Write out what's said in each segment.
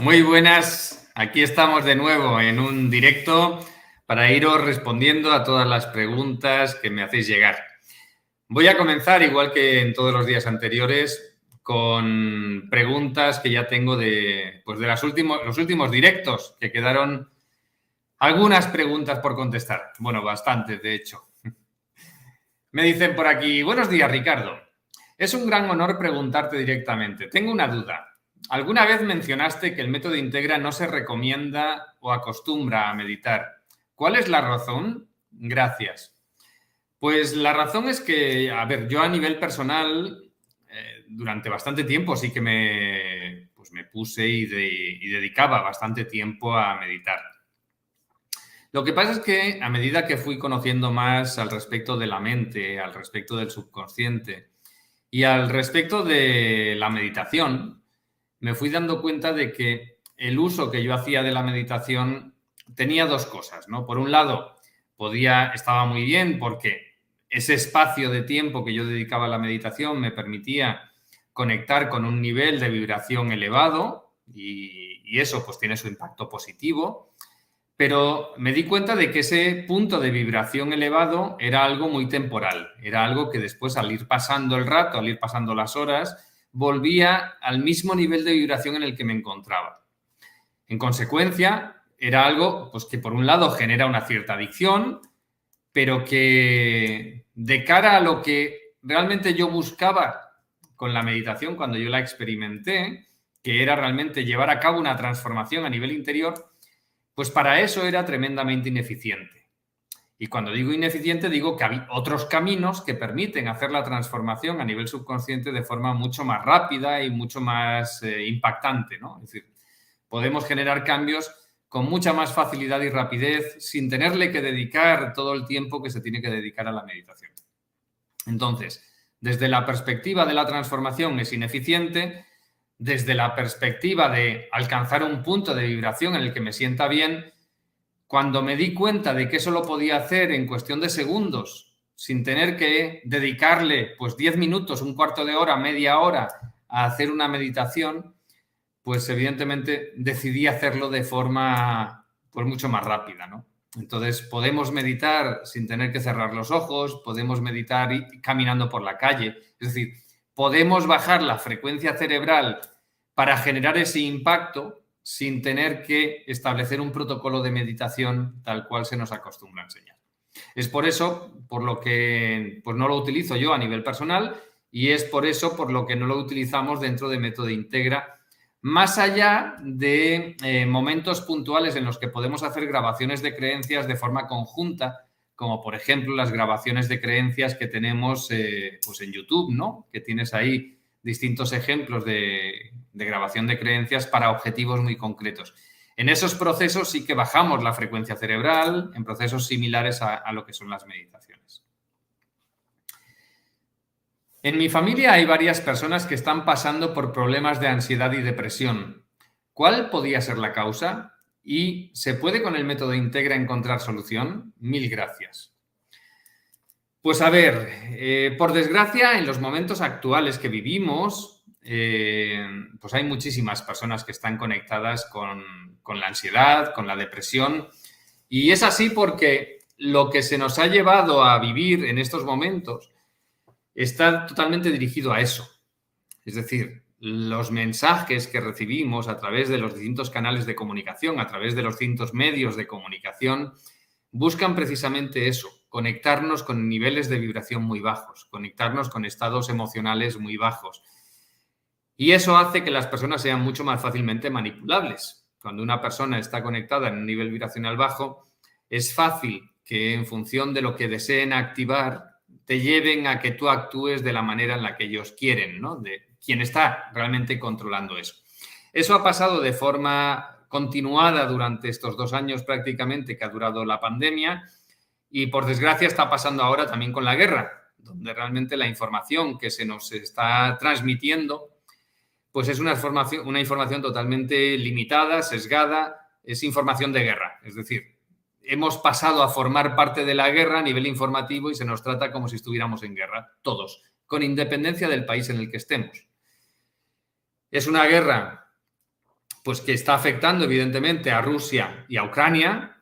Muy buenas, aquí estamos de nuevo en un directo para iros respondiendo a todas las preguntas que me hacéis llegar. Voy a comenzar, igual que en todos los días anteriores, con preguntas que ya tengo de, pues de últimos, los últimos directos, que quedaron algunas preguntas por contestar. Bueno, bastantes, de hecho. Me dicen por aquí, buenos días, Ricardo. Es un gran honor preguntarte directamente. Tengo una duda. Alguna vez mencionaste que el método Integra no se recomienda o acostumbra a meditar. ¿Cuál es la razón? Gracias. Pues la razón es que, a ver, yo a nivel personal, eh, durante bastante tiempo sí que me, pues me puse y, y dedicaba bastante tiempo a meditar. Lo que pasa es que a medida que fui conociendo más al respecto de la mente, al respecto del subconsciente y al respecto de la meditación, me fui dando cuenta de que el uso que yo hacía de la meditación tenía dos cosas, ¿no? Por un lado, podía, estaba muy bien porque ese espacio de tiempo que yo dedicaba a la meditación me permitía conectar con un nivel de vibración elevado y, eso pues tiene su impacto positivo pero me di cuenta de que ese punto de vibración elevado era algo muy temporal, era algo que después al ir pasando el rato, al ir pasando las horas, volvía al mismo nivel de vibración en el que me encontraba. En consecuencia, era algo pues, que por un lado genera una cierta adicción, pero que de cara a lo que realmente yo buscaba con la meditación cuando yo la experimenté, que era realmente llevar a cabo una transformación a nivel interior, pues para eso era tremendamente ineficiente. Y cuando digo ineficiente, digo que hay otros caminos que permiten hacer la transformación a nivel subconsciente de forma mucho más rápida y mucho más eh, impactante, ¿no? Es decir, podemos generar cambios con mucha más facilidad y rapidez sin tenerle que dedicar todo el tiempo que se tiene que dedicar a la meditación. Entonces, desde la perspectiva de la transformación es ineficiente, desde la perspectiva de alcanzar un punto de vibración en el que me sienta bien, cuando me di cuenta de que eso lo podía hacer en cuestión de segundos, sin tener que dedicarle pues 10 minutos, un cuarto de hora, media hora a hacer una meditación, pues evidentemente decidí hacerlo de forma pues mucho más rápida, ¿no? Entonces podemos meditar sin tener que cerrar los ojos, podemos meditar caminando por la calle, es decir, podemos bajar la frecuencia cerebral para generar ese impacto sin tener que establecer un protocolo de meditación tal cual se nos acostumbra a enseñar. Es por eso por lo que pues no lo utilizo yo a nivel personal y es por eso por lo que no lo utilizamos dentro de Método Integra, más allá de eh, momentos puntuales en los que podemos hacer grabaciones de creencias de forma conjunta, como por ejemplo las grabaciones de creencias que tenemos eh, pues en YouTube, ¿no? Que tienes ahí distintos ejemplos de, grabación de creencias para objetivos muy concretos. En esos procesos sí que bajamos la frecuencia cerebral, en procesos similares a, a lo que son las meditaciones. En mi familia hay varias personas que están pasando por problemas de ansiedad y depresión. ¿Cuál podría ser la causa? ¿Y se puede con el método Integra encontrar solución? Mil gracias. Pues a ver, eh, por desgracia, en los momentos actuales que vivimos, eh, pues hay muchísimas personas que están conectadas con, con, la ansiedad, con la depresión. Y es así porque lo que se nos ha llevado a vivir en estos momentos está totalmente dirigido a eso. Es decir, los mensajes que recibimos a través de los distintos canales de comunicación, a través de los distintos medios de comunicación, buscan precisamente eso, conectarnos con niveles de vibración muy bajos, conectarnos con estados emocionales muy bajos. Y eso hace que las personas sean mucho más fácilmente manipulables. Cuando una persona está conectada en un nivel vibracional bajo, es fácil que en función de lo que deseen activar, te lleven a que tú actúes de la manera en la que ellos quieren, ¿no? De quien está realmente controlando eso. Eso ha pasado de forma continuada durante estos dos años prácticamente que ha durado la pandemia y por desgracia está pasando ahora también con la guerra, donde realmente la información que se nos está transmitiendo, pues es una información, una información totalmente limitada, sesgada, es información de guerra. Es decir, hemos pasado a formar parte de la guerra a nivel informativo y se nos trata como si estuviéramos en guerra, todos, con independencia del país en el que estemos. Es una guerra pues que está afectando evidentemente a Rusia y a Ucrania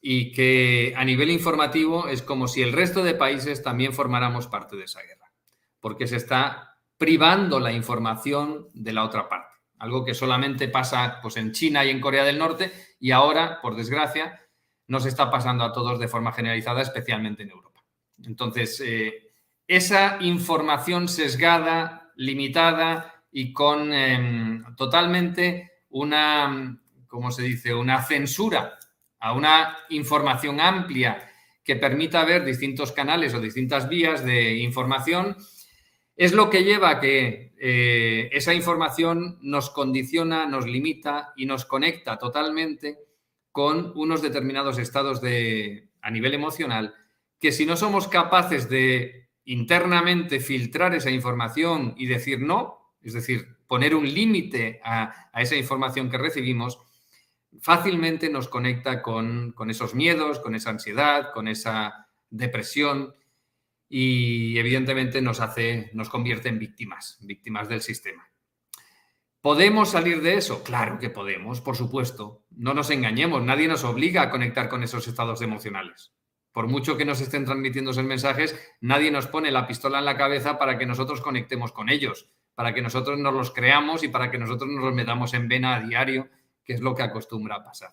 y que a nivel informativo es como si el resto de países también formáramos parte de esa guerra, porque se está privando la información de la otra parte, algo que solamente pasa pues, en China y en Corea del Norte y ahora, por desgracia, nos está pasando a todos de forma generalizada, especialmente en Europa. Entonces, eh, esa información sesgada, limitada y con em, totalmente una, ¿cómo se dice?, una censura a una información amplia que permita ver distintos canales o distintas vías de información, es lo que lleva a que eh, esa información nos condiciona, nos limita y nos conecta totalmente con unos determinados estados de, a nivel emocional que si no somos capaces de internamente filtrar esa información y decir no, es decir, poner un límite a, esa información que recibimos, fácilmente nos conecta con, con, esos miedos, con esa ansiedad, con esa depresión y evidentemente nos hace, nos convierte en víctimas, víctimas del sistema. ¿Podemos salir de eso? Claro que podemos, por supuesto. No nos engañemos, nadie nos obliga a conectar con esos estados emocionales. Por mucho que nos estén transmitiendo esos mensajes, nadie nos pone la pistola en la cabeza para que nosotros conectemos con ellos, para que nosotros nos los creamos y para que nosotros nos los metamos en vena a diario, es lo que acostumbra a pasar.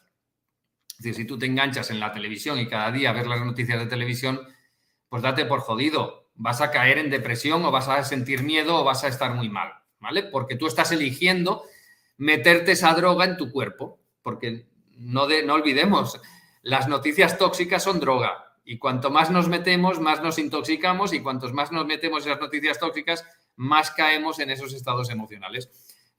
Es decir, si tú te enganchas en la televisión y cada día ves las noticias de televisión, pues date por jodido. Vas a caer en depresión o vas a sentir miedo o vas a estar muy mal. ¿vale? Porque tú estás eligiendo meterte esa droga en tu cuerpo, porque no, no olvidemos, las noticias tóxicas son droga. Y cuanto más nos metemos, más nos intoxicamos y cuantos más nos metemos en esas noticias tóxicas, más caemos en esos estados emocionales.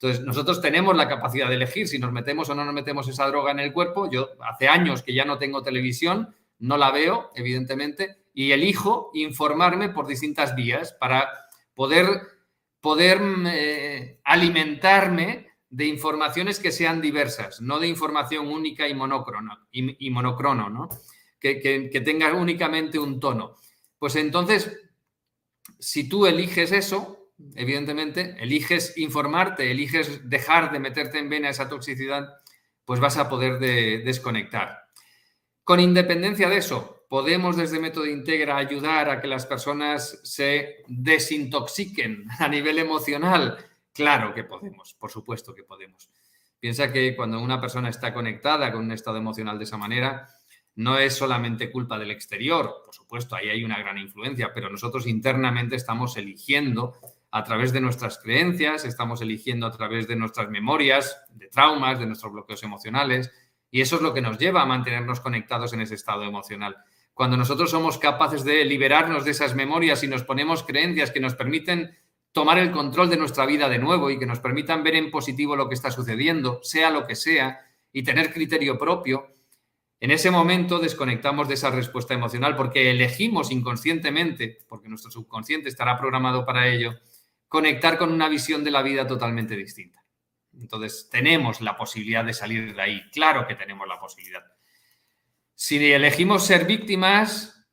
Entonces, nosotros tenemos la capacidad de elegir si nos metemos o no nos metemos esa droga en el cuerpo. Yo hace años que ya no tengo televisión, no la veo, evidentemente, y elijo informarme por distintas vías para poder poder eh, alimentarme de informaciones que sean diversas, no de información única y monocrono, y, monocrono, ¿no? Que, que, tenga únicamente un tono. Pues entonces, si tú eliges eso, evidentemente, eliges informarte, eliges dejar de meterte en vena esa toxicidad, pues vas a poder desconectar. Con independencia de eso, ¿Podemos desde Método Integra ayudar a que las personas se desintoxiquen a nivel emocional? Claro que podemos, por supuesto que podemos. Piensa que cuando una persona está conectada con un estado emocional de esa manera, no es solamente culpa del exterior, por supuesto, ahí hay una gran influencia, pero nosotros internamente estamos eligiendo a través de nuestras creencias, estamos eligiendo a través de nuestras memorias, de traumas, de nuestros bloqueos emocionales, y eso es lo que nos lleva a mantenernos conectados en ese estado emocional. Cuando nosotros somos capaces de liberarnos de esas memorias y nos ponemos creencias que nos permiten tomar el control de nuestra vida de nuevo y que nos permitan ver en positivo lo que está sucediendo, sea lo que sea, y tener criterio propio, en ese momento desconectamos de esa respuesta emocional porque elegimos inconscientemente, porque nuestro subconsciente estará programado para ello, conectar con una visión de la vida totalmente distinta. Entonces, tenemos la posibilidad de salir de ahí, claro que tenemos la posibilidad. Si elegimos ser víctimas,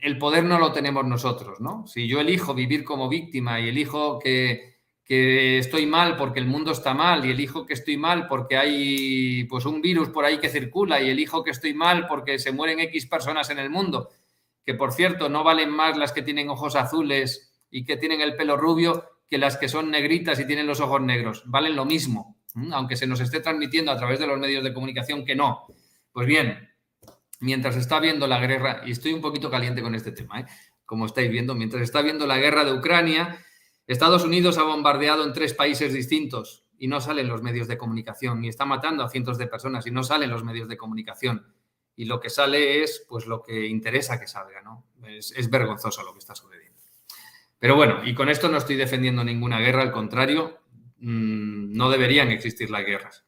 el poder no lo tenemos nosotros, ¿no? Si yo elijo vivir como víctima y elijo que, estoy mal porque el mundo está mal y elijo que estoy mal porque hay pues un virus por ahí que circula y elijo que estoy mal porque se mueren X personas en el mundo, que por cierto no valen más las que tienen ojos azules y que tienen el pelo rubio que las que son negritas y tienen los ojos negros, valen lo mismo, aunque se nos esté transmitiendo a través de los medios de comunicación que no. Pues bien, mientras está viendo la guerra, y estoy un poquito caliente con este tema, ¿eh? como estáis viendo, mientras está viendo la guerra de Ucrania, Estados Unidos ha bombardeado en tres países distintos y no salen los medios de comunicación, y está matando a cientos de personas y no salen los medios de comunicación. Y lo que sale es pues lo que interesa que salga, ¿no? Es, es vergonzoso lo que está sucediendo. Pero bueno, y con esto no estoy defendiendo ninguna guerra, al contrario, mm, no deberían existir las guerras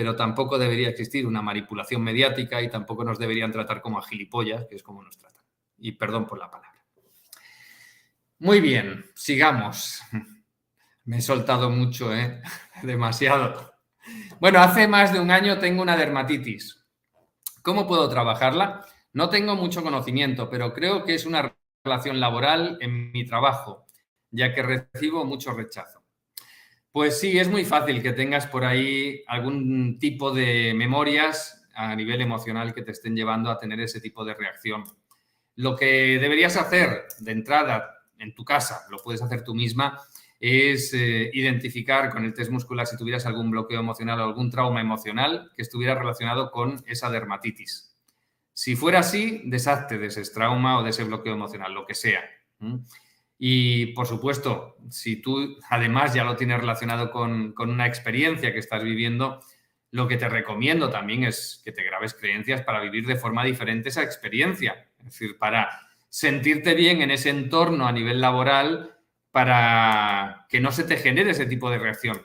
pero tampoco debería existir una manipulación mediática y tampoco nos deberían tratar como a gilipollas, que es como nos tratan. Y perdón por la palabra. Muy bien, sigamos. Me he soltado mucho, ¿eh? Demasiado. Bueno, hace más de un año tengo una dermatitis. ¿Cómo puedo trabajarla? No tengo mucho conocimiento, pero creo que es una relación laboral en mi trabajo, ya que recibo mucho rechazo. Pues sí, es muy fácil que tengas por ahí algún tipo de memorias a nivel emocional que te estén llevando a tener ese tipo de reacción. Lo que deberías hacer de entrada en tu casa, lo puedes hacer tú misma, es eh, identificar con el test muscular si tuvieras algún bloqueo emocional o algún trauma emocional que estuviera relacionado con esa dermatitis. Si fuera así, deshazte de ese trauma o de ese bloqueo emocional, lo que sea. Y por supuesto, si tú además ya lo tienes relacionado con, con, una experiencia que estás viviendo, lo que te recomiendo también es que te grabes creencias para vivir de forma diferente esa experiencia. Es decir, para sentirte bien en ese entorno a nivel laboral, para que no se te genere ese tipo de reacción.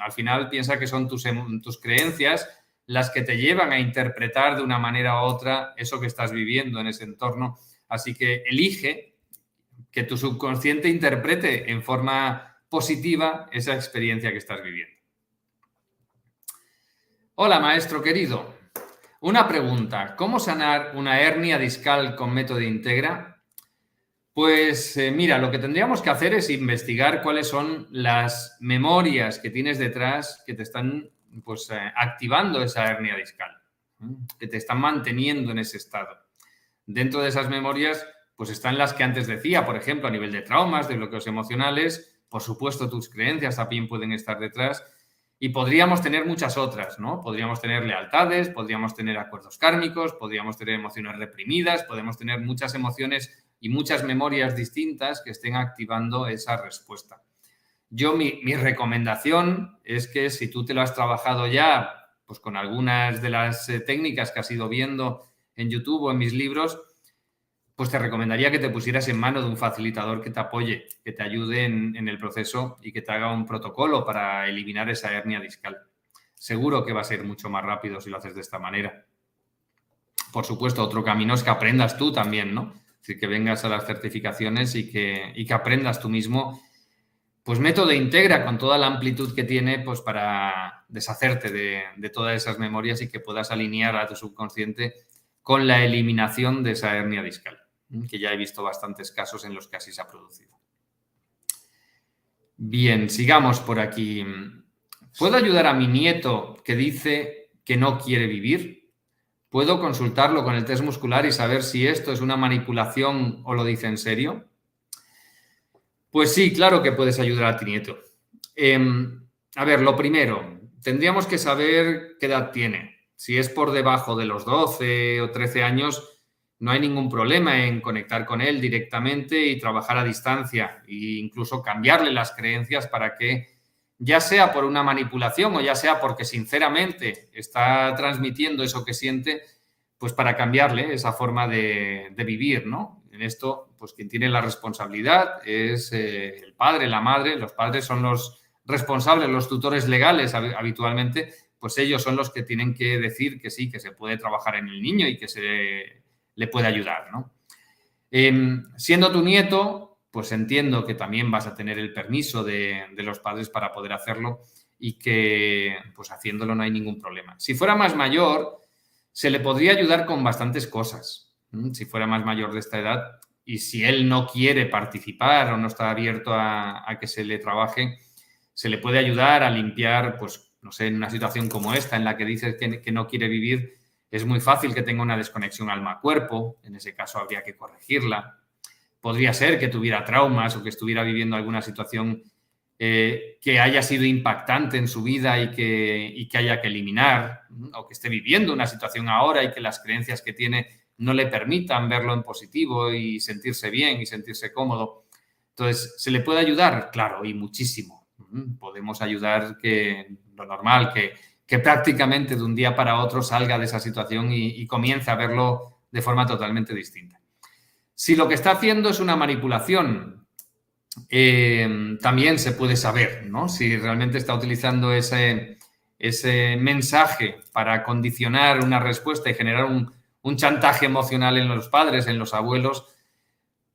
Al final piensa que son tus, em, tus creencias las que te llevan a interpretar de una manera u otra eso que estás viviendo en ese entorno. Así que elige que tu subconsciente interprete en forma positiva esa experiencia que estás viviendo. Hola, maestro querido. Una pregunta. ¿Cómo sanar una hernia discal con método Integra? Pues eh, mira, lo que tendríamos que hacer es investigar cuáles son las memorias que tienes detrás que te están pues, eh, activando esa hernia discal, que te están manteniendo en ese estado. Dentro de esas memorias pues están las que antes decía, por ejemplo, a nivel de traumas, de bloqueos emocionales, por supuesto tus creencias también pueden estar detrás y podríamos tener muchas otras, ¿no? Podríamos tener lealtades, podríamos tener acuerdos kármicos, podríamos tener emociones reprimidas, podemos tener muchas emociones y muchas memorias distintas que estén activando esa respuesta. Yo mi, mi recomendación es que si tú te lo has trabajado ya, pues con algunas de las eh, técnicas que has ido viendo en YouTube o en mis libros, pues te recomendaría que te pusieras en mano de un facilitador que te apoye, que te ayude en, el proceso y que te haga un protocolo para eliminar esa hernia discal. Seguro que va a ser mucho más rápido si lo haces de esta manera. Por supuesto, otro camino es que aprendas tú también, ¿no? Es decir, que vengas a las certificaciones y que, que aprendas tú mismo. Pues método integra con toda la amplitud que tiene pues para deshacerte de, de todas esas memorias y que puedas alinear a tu subconsciente con la eliminación de esa hernia discal que ya he visto bastantes casos en los que así se ha producido. Bien, sigamos por aquí. ¿Puedo ayudar a mi nieto que dice que no quiere vivir? ¿Puedo consultarlo con el test muscular y saber si esto es una manipulación o lo dice en serio? Pues sí, claro que puedes ayudar a tu nieto. Em, a ver, lo primero, tendríamos que saber qué edad tiene. Si es por debajo de los 12 o 13 años, no hay ningún problema en conectar con él directamente y trabajar a distancia e incluso cambiarle las creencias para que, ya sea por una manipulación o ya sea porque sinceramente está transmitiendo eso que siente, pues para cambiarle esa forma de, vivir, ¿no? Esto, pues quien tiene la responsabilidad es eh, el padre, la madre, los padres son los responsables, los tutores legales habitualmente, pues ellos son los que tienen que decir que sí, que se puede trabajar en el niño y que se le puede ayudar, ¿no? Em, siendo tu nieto, pues entiendo que también vas a tener el permiso de, los padres para poder hacerlo y que, pues haciéndolo no hay ningún problema. Si fuera más mayor, se le podría ayudar con bastantes cosas. Si fuera más mayor de esta edad y si él no quiere participar o no está abierto a, que se le trabaje, se le puede ayudar a limpiar, pues, no sé, en una situación como esta, en la que dices que no quiere vivir, es muy fácil que tenga una desconexión alma-cuerpo, en ese caso habría que corregirla. Podría ser que tuviera traumas o que estuviera viviendo alguna situación eh, que haya sido impactante en su vida y que, que haya que eliminar, o que esté viviendo una situación ahora y que las creencias que tiene no le permitan verlo en positivo y sentirse bien y sentirse cómodo. Entonces, ¿se le puede ayudar? Claro, y muchísimo. Podemos ayudar que lo normal, que que prácticamente de un día para otro salga de esa situación y, comience a verlo de forma totalmente distinta. Si lo que está haciendo es una manipulación, eh, también se puede saber, ¿no? Si realmente está utilizando ese, ese mensaje para condicionar una respuesta y generar un, un, chantaje emocional en los padres, en los abuelos,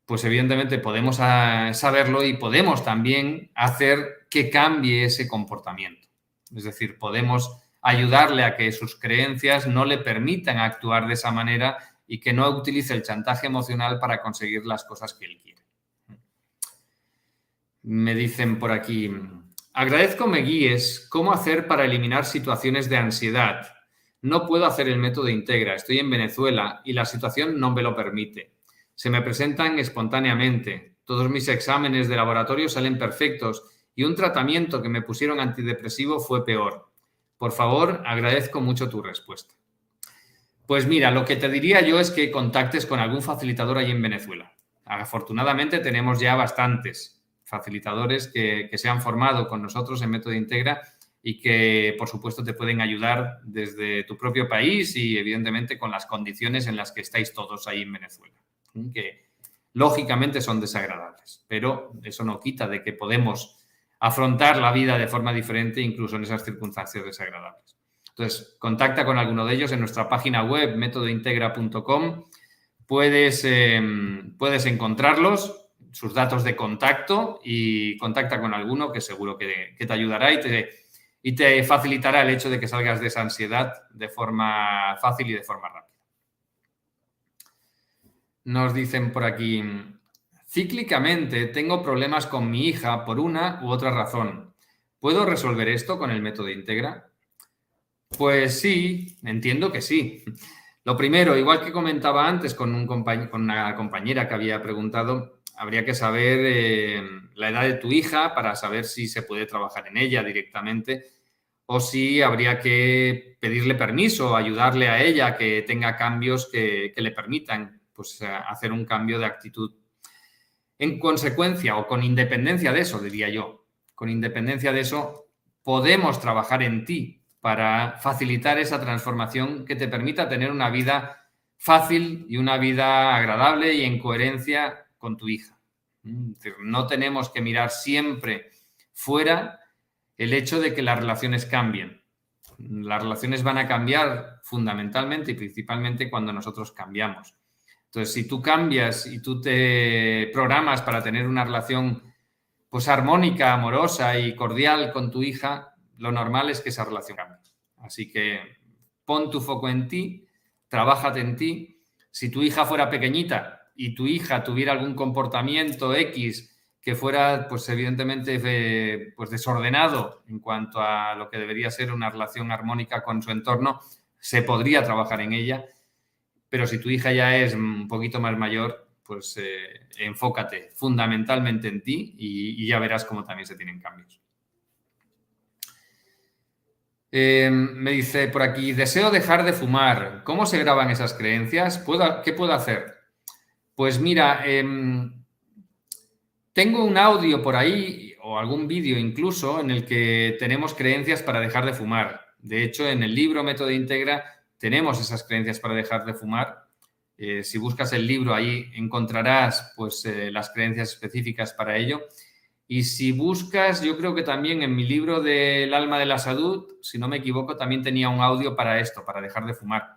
pues evidentemente podemos ah, saberlo y podemos también hacer que cambie ese comportamiento. Es decir, podemos ayudarle a que sus creencias no le permitan actuar de esa manera y que no utilice el chantaje emocional para conseguir las cosas que él quiere. Me dicen por aquí, agradezco me guíes cómo hacer para eliminar situaciones de ansiedad. No puedo hacer el método Integra, estoy en Venezuela y la situación no me lo permite. Se me presentan espontáneamente. Todos mis exámenes de laboratorio salen perfectos y un tratamiento que me pusieron antidepresivo fue peor. Por favor, agradezco mucho tu respuesta. Pues mira, lo que te diría yo es que contactes con algún facilitador ahí en Venezuela. Afortunadamente tenemos ya bastantes facilitadores que, se han formado con nosotros en Método Integra y que, por supuesto, te pueden ayudar desde tu propio país y, evidentemente, con las condiciones en las que estáis todos ahí en Venezuela, que lógicamente son desagradables, pero eso no quita de que podemos afrontar la vida de forma diferente incluso en esas circunstancias desagradables. Entonces, contacta con alguno de ellos en nuestra página web, métodointegra.com. Puedes, em, puedes encontrarlos, sus datos de contacto y contacta con alguno que seguro que, te ayudará y te, y te facilitará el hecho de que salgas de esa ansiedad de forma fácil y de forma rápida. Nos dicen por aquí, Cíclicamente tengo problemas con mi hija por una u otra razón. ¿Puedo resolver esto con el método Integra? Pues sí, entiendo que sí. Lo primero, igual que comentaba antes con, un con una compañera que había preguntado, habría que saber eh, la edad de tu hija para saber si se puede trabajar en ella directamente o si habría que pedirle permiso, ayudarle a ella que tenga cambios que, le permitan pues, hacer un cambio de actitud en consecuencia o con independencia de eso, diría yo, con independencia de eso, podemos trabajar en ti para facilitar esa transformación que te permita tener una vida fácil y una vida agradable y en coherencia con tu hija. No tenemos que mirar siempre fuera el hecho de que las relaciones cambien. Las relaciones van a cambiar fundamentalmente y principalmente cuando nosotros cambiamos. Entonces, si tú cambias y tú te programas para tener una relación pues armónica, amorosa y cordial con tu hija, lo normal es que esa relación cambie. Así que pon tu foco en ti, trabájate en ti. Si tu hija fuera pequeñita y tu hija tuviera algún comportamiento X que fuera, pues evidentemente, pues desordenado en cuanto a lo que debería ser una relación armónica con su entorno, se podría trabajar en ella pero si tu hija ya es un poquito más mayor, pues eh, enfócate fundamentalmente en ti y, ya verás cómo también se tienen cambios. Eh, me dice por aquí, deseo dejar de fumar. ¿Cómo se graban esas creencias? ¿Qué puedo hacer? Pues mira, em, tengo un audio por ahí o algún vídeo incluso en el que tenemos creencias para dejar de fumar. De hecho, en el libro Método Integra tenemos esas creencias para dejar de fumar. Eh, si buscas el libro, ahí encontrarás pues, eh, las creencias específicas para ello. Y si buscas, yo creo que también en mi libro del alma de la salud, si no me equivoco, también tenía un audio para esto, para dejar de fumar.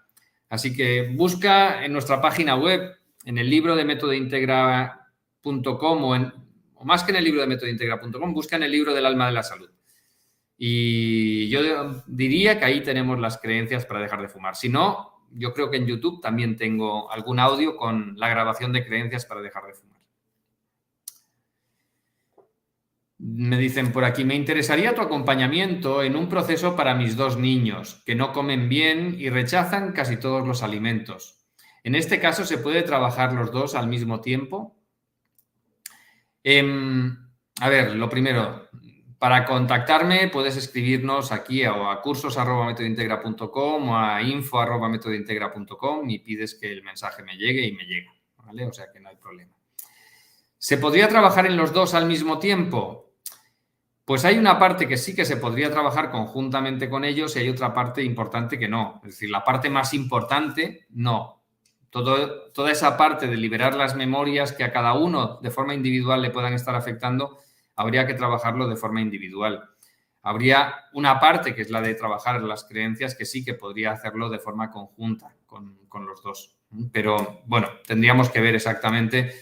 Así que busca en nuestra página web, en el libro de métodointegra.com o, o más que en el libro de métodointegra.com, busca en el libro del alma de la salud. Y yo diría que ahí tenemos las creencias para dejar de fumar. Si no, yo creo que en YouTube también tengo algún audio con la grabación de creencias para dejar de fumar. Me dicen por aquí, me interesaría tu acompañamiento en un proceso para mis dos niños que no comen bien y rechazan casi todos los alimentos. En este caso, ¿se puede trabajar los dos al mismo tiempo? Em, a ver, lo primero, para contactarme puedes escribirnos aquí o a cursos.metodointegra.com o a info.metodointegra.com y pides que el mensaje me llegue y me llega, ¿vale? O sea que no hay problema. ¿Se podría trabajar en los dos al mismo tiempo? Pues hay una parte que sí que se podría trabajar conjuntamente con ellos y hay otra parte importante que no. Es decir, la parte más importante, no. Todo, toda esa parte de liberar las memorias que a cada uno de forma individual le puedan estar afectando, habría que trabajarlo de forma individual. Habría una parte que es la de trabajar las creencias que sí que podría hacerlo de forma conjunta con, los dos. Pero bueno, tendríamos que ver exactamente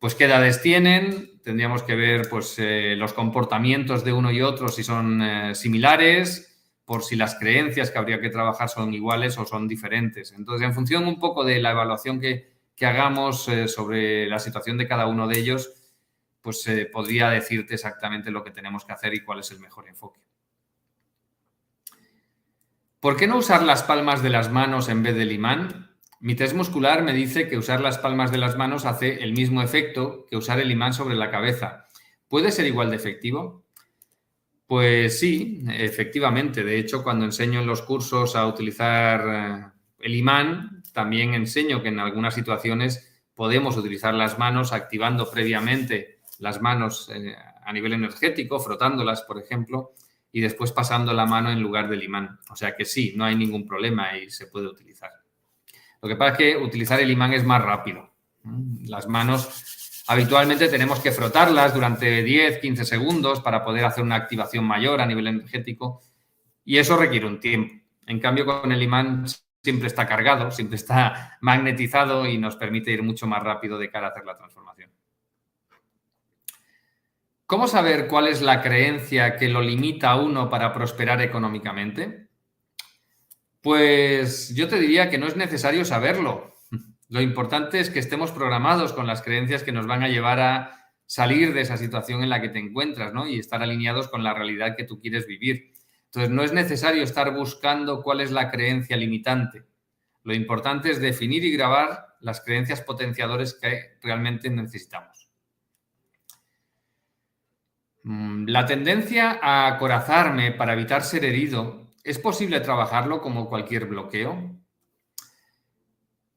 pues qué edades tienen, tendríamos que ver pues eh, los comportamientos de uno y otro si son eh, similares, por si las creencias que habría que trabajar son iguales o son diferentes. Entonces, en función un poco de la evaluación que, hagamos eh, sobre la situación de cada uno de ellos, pues eh, podría decirte exactamente lo que tenemos que hacer y cuál es el mejor enfoque. ¿Por qué no usar las palmas de las manos en vez del imán? Mi test muscular me dice que usar las palmas de las manos hace el mismo efecto que usar el imán sobre la cabeza. ¿Puede ser igual de efectivo? Pues sí, efectivamente. De hecho, cuando enseño en los cursos a utilizar eh, el imán, también enseño que en algunas situaciones podemos utilizar las manos activando previamente las manos eh, a nivel energético, frotándolas, por ejemplo, y después pasando la mano en lugar del imán. O sea que sí, no hay ningún problema y se puede utilizar. Lo que pasa es que utilizar el imán es más rápido. Las manos habitualmente tenemos que frotarlas durante 10, 15 segundos para poder hacer una activación mayor a nivel energético y eso requiere un tiempo. En cambio, con el imán siempre está cargado, siempre está magnetizado y nos permite ir mucho más rápido de cara a hacer la transformación. ¿Cómo saber cuál es la creencia que lo limita a uno para prosperar económicamente? Pues yo te diría que no es necesario saberlo. Lo importante es que estemos programados con las creencias que nos van a llevar a salir de esa situación en la que te encuentras, ¿no? Y estar alineados con la realidad que tú quieres vivir. Entonces, no es necesario estar buscando cuál es la creencia limitante. Lo importante es definir y grabar las creencias potenciadores que realmente necesitamos. Mm, la tendencia a acorazarme para evitar ser herido, ¿es posible trabajarlo como cualquier bloqueo?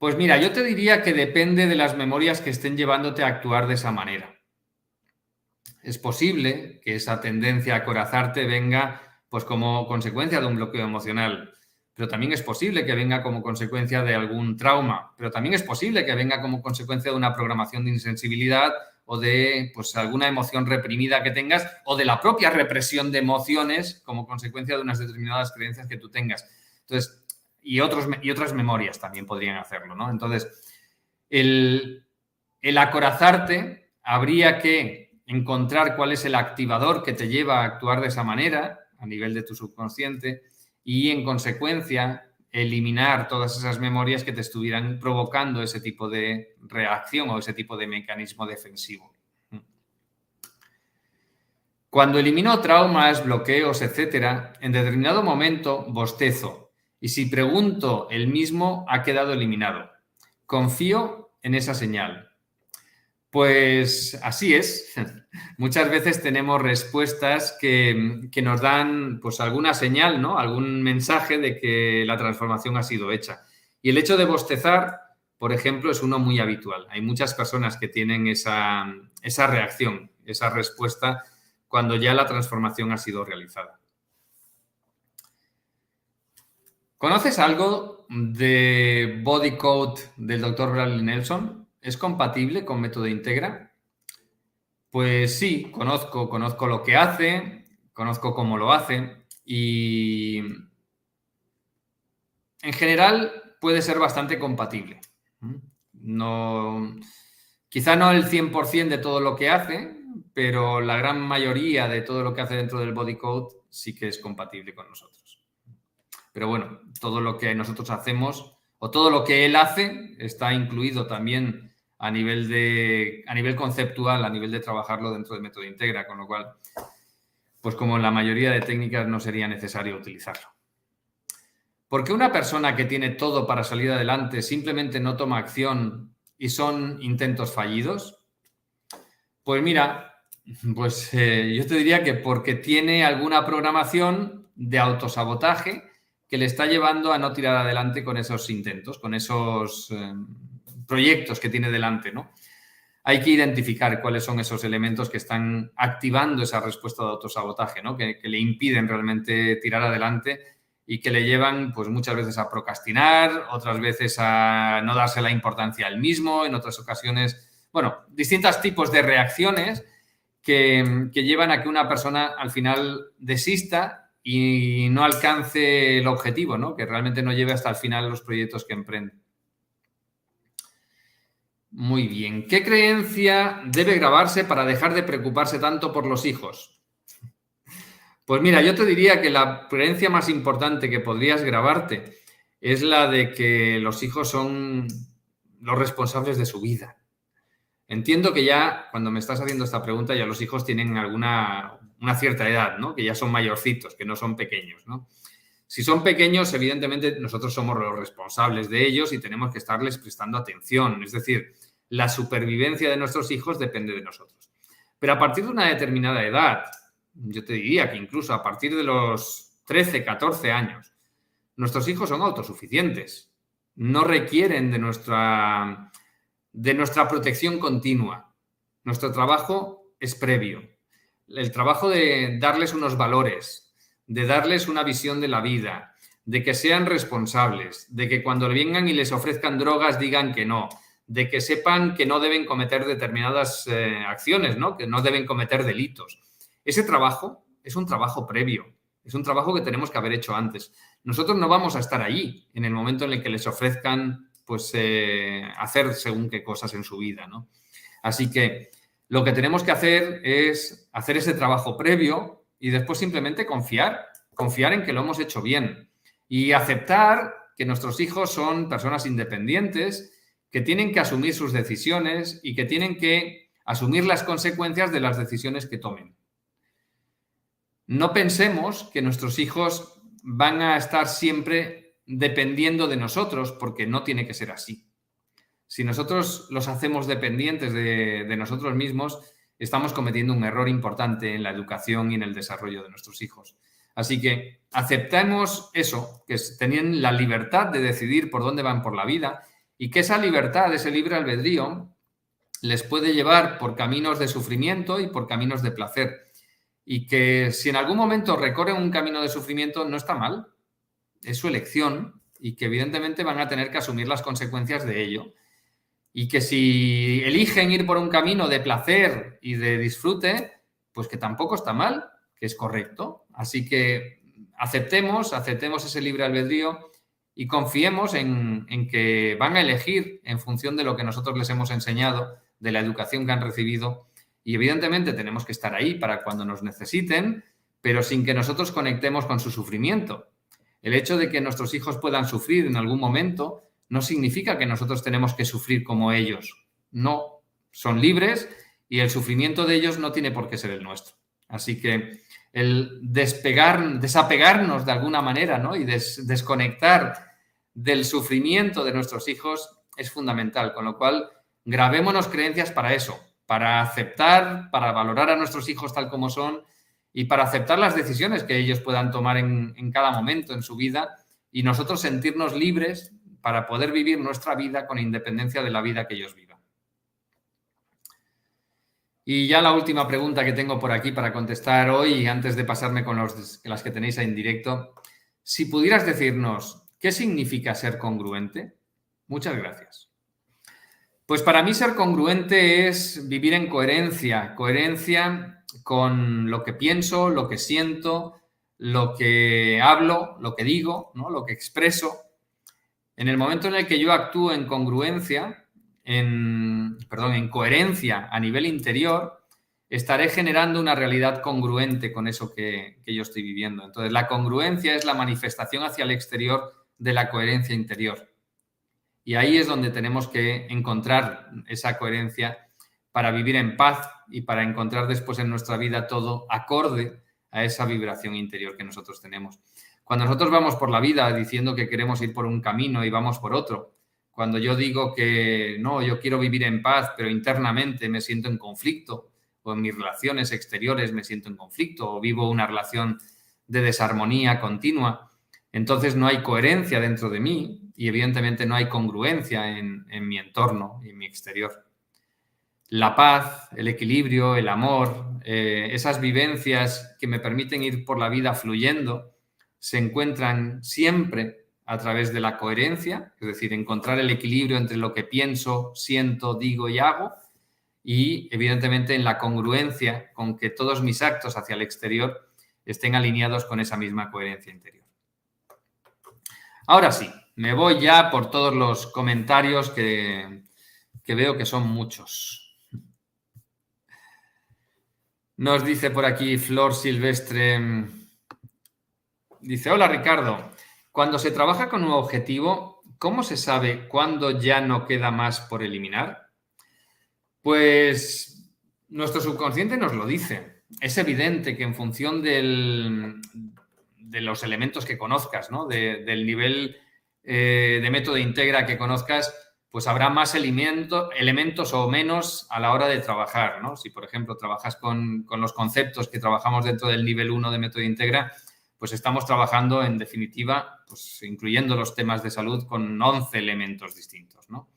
Pues mira, yo te diría que depende de las memorias que estén llevándote a actuar de esa manera. Es posible que esa tendencia a acorazarte venga pues como consecuencia de un bloqueo emocional, pero también es posible que venga como consecuencia de algún trauma, pero también es posible que venga como consecuencia de una programación de insensibilidad o de pues, alguna emoción reprimida que tengas o de la propia represión de emociones como consecuencia de unas determinadas creencias que tú tengas. Entonces, y, otros, y otras memorias también podrían hacerlo, ¿no? Entonces, el, el acorazarte habría que encontrar cuál es el activador que te lleva a actuar de esa manera a nivel de tu subconsciente y en consecuencia eliminar todas esas memorias que te estuvieran provocando ese tipo de reacción o ese tipo de mecanismo defensivo. Cuando elimino traumas, bloqueos, etcétera, en determinado momento bostezo y si pregunto, el mismo ha quedado eliminado. Confío en esa señal. Pues así es. Muchas veces tenemos respuestas que, nos dan pues alguna señal, ¿no? Algún mensaje de que la transformación ha sido hecha. Y el hecho de bostezar, por ejemplo, es uno muy habitual. Hay muchas personas que tienen esa, esa reacción, esa respuesta cuando ya la transformación ha sido realizada. ¿Conoces algo de Body Code del doctor Bradley Nelson? ¿Es compatible con método Integra? Pues sí, conozco, conozco lo que hace, conozco cómo lo hace y en general puede ser bastante compatible. No, quizá no el 100% de todo lo que hace, pero la gran mayoría de todo lo que hace dentro del body code sí que es compatible con nosotros. Pero bueno, todo lo que nosotros hacemos o todo lo que él hace está incluido también a nivel, de, a nivel conceptual, a nivel de trabajarlo dentro del método Integra, con lo cual, pues como en la mayoría de técnicas no sería necesario utilizarlo. ¿Por qué una persona que tiene todo para salir adelante simplemente no toma acción y son intentos fallidos? Pues mira, pues eh, yo te diría que porque tiene alguna programación de autosabotaje que le está llevando a no tirar adelante con esos intentos, con esos... Eh, proyectos que tiene delante, ¿no? Hay que identificar cuáles son esos elementos que están activando esa respuesta de autosabotaje, ¿no? Que, le impiden realmente tirar adelante y que le llevan, pues muchas veces a procrastinar, otras veces a no darse la importancia al mismo, en otras ocasiones, bueno, distintos tipos de reacciones que, que llevan a que una persona al final desista y no alcance el objetivo, ¿no? Que realmente no lleve hasta el final los proyectos que emprende. Muy bien. ¿Qué creencia debe grabarse para dejar de preocuparse tanto por los hijos? Pues mira, yo te diría que la creencia más importante que podrías grabarte es la de que los hijos son los responsables de su vida. Entiendo que ya cuando me estás haciendo esta pregunta ya los hijos tienen alguna una cierta edad, ¿no? Que ya son mayorcitos, que no son pequeños, ¿no? Si son pequeños, evidentemente nosotros somos los responsables de ellos y tenemos que estarles prestando atención. Es decir, la supervivencia de nuestros hijos depende de nosotros. Pero a partir de una determinada edad, yo te diría que incluso a partir de los 13, 14 años, nuestros hijos son autosuficientes. No requieren de nuestra de nuestra protección continua. Nuestro trabajo es previo. El trabajo de darles unos valores, de darles una visión de la vida, de que sean responsables, de que cuando vengan y les ofrezcan drogas digan que no, de que sepan que no deben cometer determinadas eh, acciones, ¿no? que no deben cometer delitos. Ese trabajo es un trabajo previo, es un trabajo que tenemos que haber hecho antes. Nosotros no vamos a estar allí en el momento en el que les ofrezcan pues eh, hacer según qué cosas en su vida, ¿no? Así que lo que tenemos que hacer es hacer ese trabajo previo y después simplemente confiar, confiar en que lo hemos hecho bien y aceptar que nuestros hijos son personas independientes, que tienen que asumir sus decisiones y que tienen que asumir las consecuencias de las decisiones que tomen. No pensemos que nuestros hijos van a estar siempre dependiendo de nosotros, porque no tiene que ser así. Si nosotros los hacemos dependientes de, nosotros mismos, estamos cometiendo un error importante en la educación y en el desarrollo de nuestros hijos. Así que aceptemos eso, que tenían la libertad de decidir por dónde van por la vida y que esa libertad, ese libre albedrío, les puede llevar por caminos de sufrimiento y por caminos de placer. Y que si en algún momento recorren un camino de sufrimiento, no está mal, es su elección y que evidentemente van a tener que asumir las consecuencias de ello. Y que si eligen ir por un camino de placer y de disfrute, pues que tampoco está mal, que es correcto. Así que aceptemos, aceptemos ese libre albedrío y confiemos en, en, que van a elegir en función de lo que nosotros les hemos enseñado, de la educación que han recibido. Y evidentemente tenemos que estar ahí para cuando nos necesiten, pero sin que nosotros conectemos con su sufrimiento. El hecho de que nuestros hijos puedan sufrir en algún momento no significa que nosotros tenemos que sufrir como ellos. No, son libres y el sufrimiento de ellos no tiene por qué ser el nuestro. Así que el despegar, desapegarnos de alguna manera ¿no? y desconectar del sufrimiento de nuestros hijos es fundamental. Con lo cual, grabémonos creencias para eso, para aceptar, para valorar a nuestros hijos tal como son y para aceptar las decisiones que ellos puedan tomar en, cada momento en su vida y nosotros sentirnos libres para poder vivir nuestra vida con independencia de la vida que ellos vivan. Y ya la última pregunta que tengo por aquí para contestar hoy, antes de pasarme con las que tenéis en directo, si pudieras decirnos qué significa ser congruente. Muchas gracias. Pues para mí ser congruente es vivir en coherencia, coherencia con lo que pienso, lo que siento, lo que hablo, lo que digo, ¿no? lo que expreso. En el momento en el que yo actúo en congruencia, en, perdón, en coherencia a nivel interior, estaré generando una realidad congruente con eso que, que yo estoy viviendo. Entonces, la congruencia es la manifestación hacia el exterior de la coherencia interior. Y ahí es donde tenemos que encontrar esa coherencia para vivir en paz y para encontrar después en nuestra vida todo acorde a esa vibración interior que nosotros tenemos. Cuando nosotros vamos por la vida diciendo que queremos ir por un camino y vamos por otro, cuando yo digo que no, yo quiero vivir en paz, pero internamente me siento en conflicto, o en mis relaciones exteriores me siento en conflicto, o vivo una relación de desarmonía continua, entonces no hay coherencia dentro de mí y evidentemente no hay congruencia en, mi entorno y en mi exterior. La paz, el equilibrio, el amor, eh, esas vivencias que me permiten ir por la vida fluyendo, se encuentran siempre a través de la coherencia, es decir, encontrar el equilibrio entre lo que pienso, siento, digo y hago, y evidentemente en la congruencia con que todos mis actos hacia el exterior estén alineados con esa misma coherencia interior. Ahora sí, me voy ya por todos los comentarios que, que veo que son muchos. Nos dice por aquí Flor Silvestre, dice, hola Ricardo, cuando se trabaja con un objetivo, ¿cómo se sabe cuándo ya no queda más por eliminar? Pues nuestro subconsciente nos lo dice. Es evidente que en función del, de los elementos que conozcas, ¿no? del nivel eh, de método integra que conozcas, pues habrá más elementos o menos a la hora de trabajar, ¿no? Si, por ejemplo, trabajas con, los conceptos que trabajamos dentro del nivel 1 de método integra, pues estamos trabajando, en definitiva, pues incluyendo los temas de salud, con 11 elementos distintos, ¿no?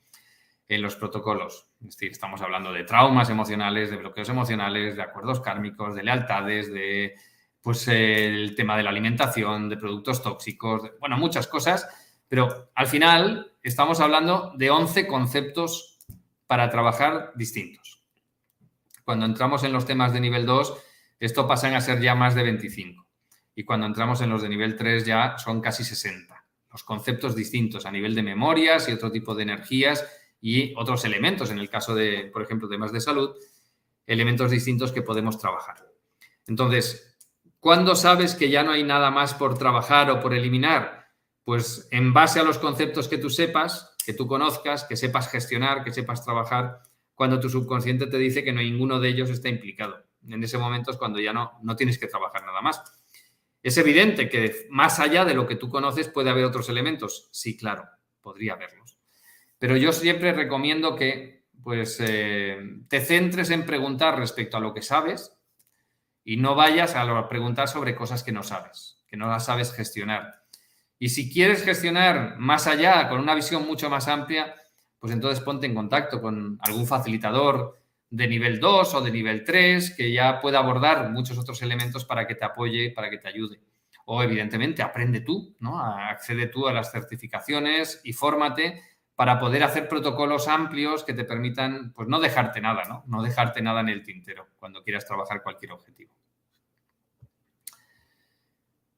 En los protocolos. Estamos hablando de traumas emocionales, de bloqueos emocionales, de acuerdos kármicos, de lealtades, de pues el tema de la alimentación, de productos tóxicos, bueno, muchas cosas, pero al final estamos hablando de 11 conceptos para trabajar distintos. Cuando entramos en los temas de nivel 2, esto pasan a ser ya más de 25. Y cuando entramos en los de nivel 3 ya son casi 60. Los conceptos distintos a nivel de memorias y otro tipo de energías y otros elementos, en el caso de, por ejemplo, temas de salud, elementos distintos que podemos trabajar. Entonces, ¿Cuándo sabes que ya no hay nada más por trabajar o por eliminar? Pues en base a los conceptos que tú sepas, que tú conozcas, que sepas gestionar, que sepas trabajar, cuando tu subconsciente te dice que no ninguno de ellos está implicado. En ese momento es cuando ya no, no tienes que trabajar nada más. Es evidente que más allá de lo que tú conoces puede haber otros elementos. Sí, claro, podría haberlos. Pero yo siempre recomiendo que pues, eh, te centres en preguntar respecto a lo que sabes y no vayas a preguntar sobre cosas que no sabes, que no las sabes gestionar. Y si quieres gestionar más allá, con una visión mucho más amplia, pues entonces ponte en contacto con algún facilitador de nivel 2 o de nivel 3 que ya pueda abordar muchos otros elementos para que te apoye, para que te ayude. O evidentemente aprende tú, ¿no? Accede tú a las certificaciones y fórmate para poder hacer protocolos amplios que te permitan, pues no dejarte nada, ¿no? No dejarte nada en el tintero cuando quieras trabajar cualquier objetivo.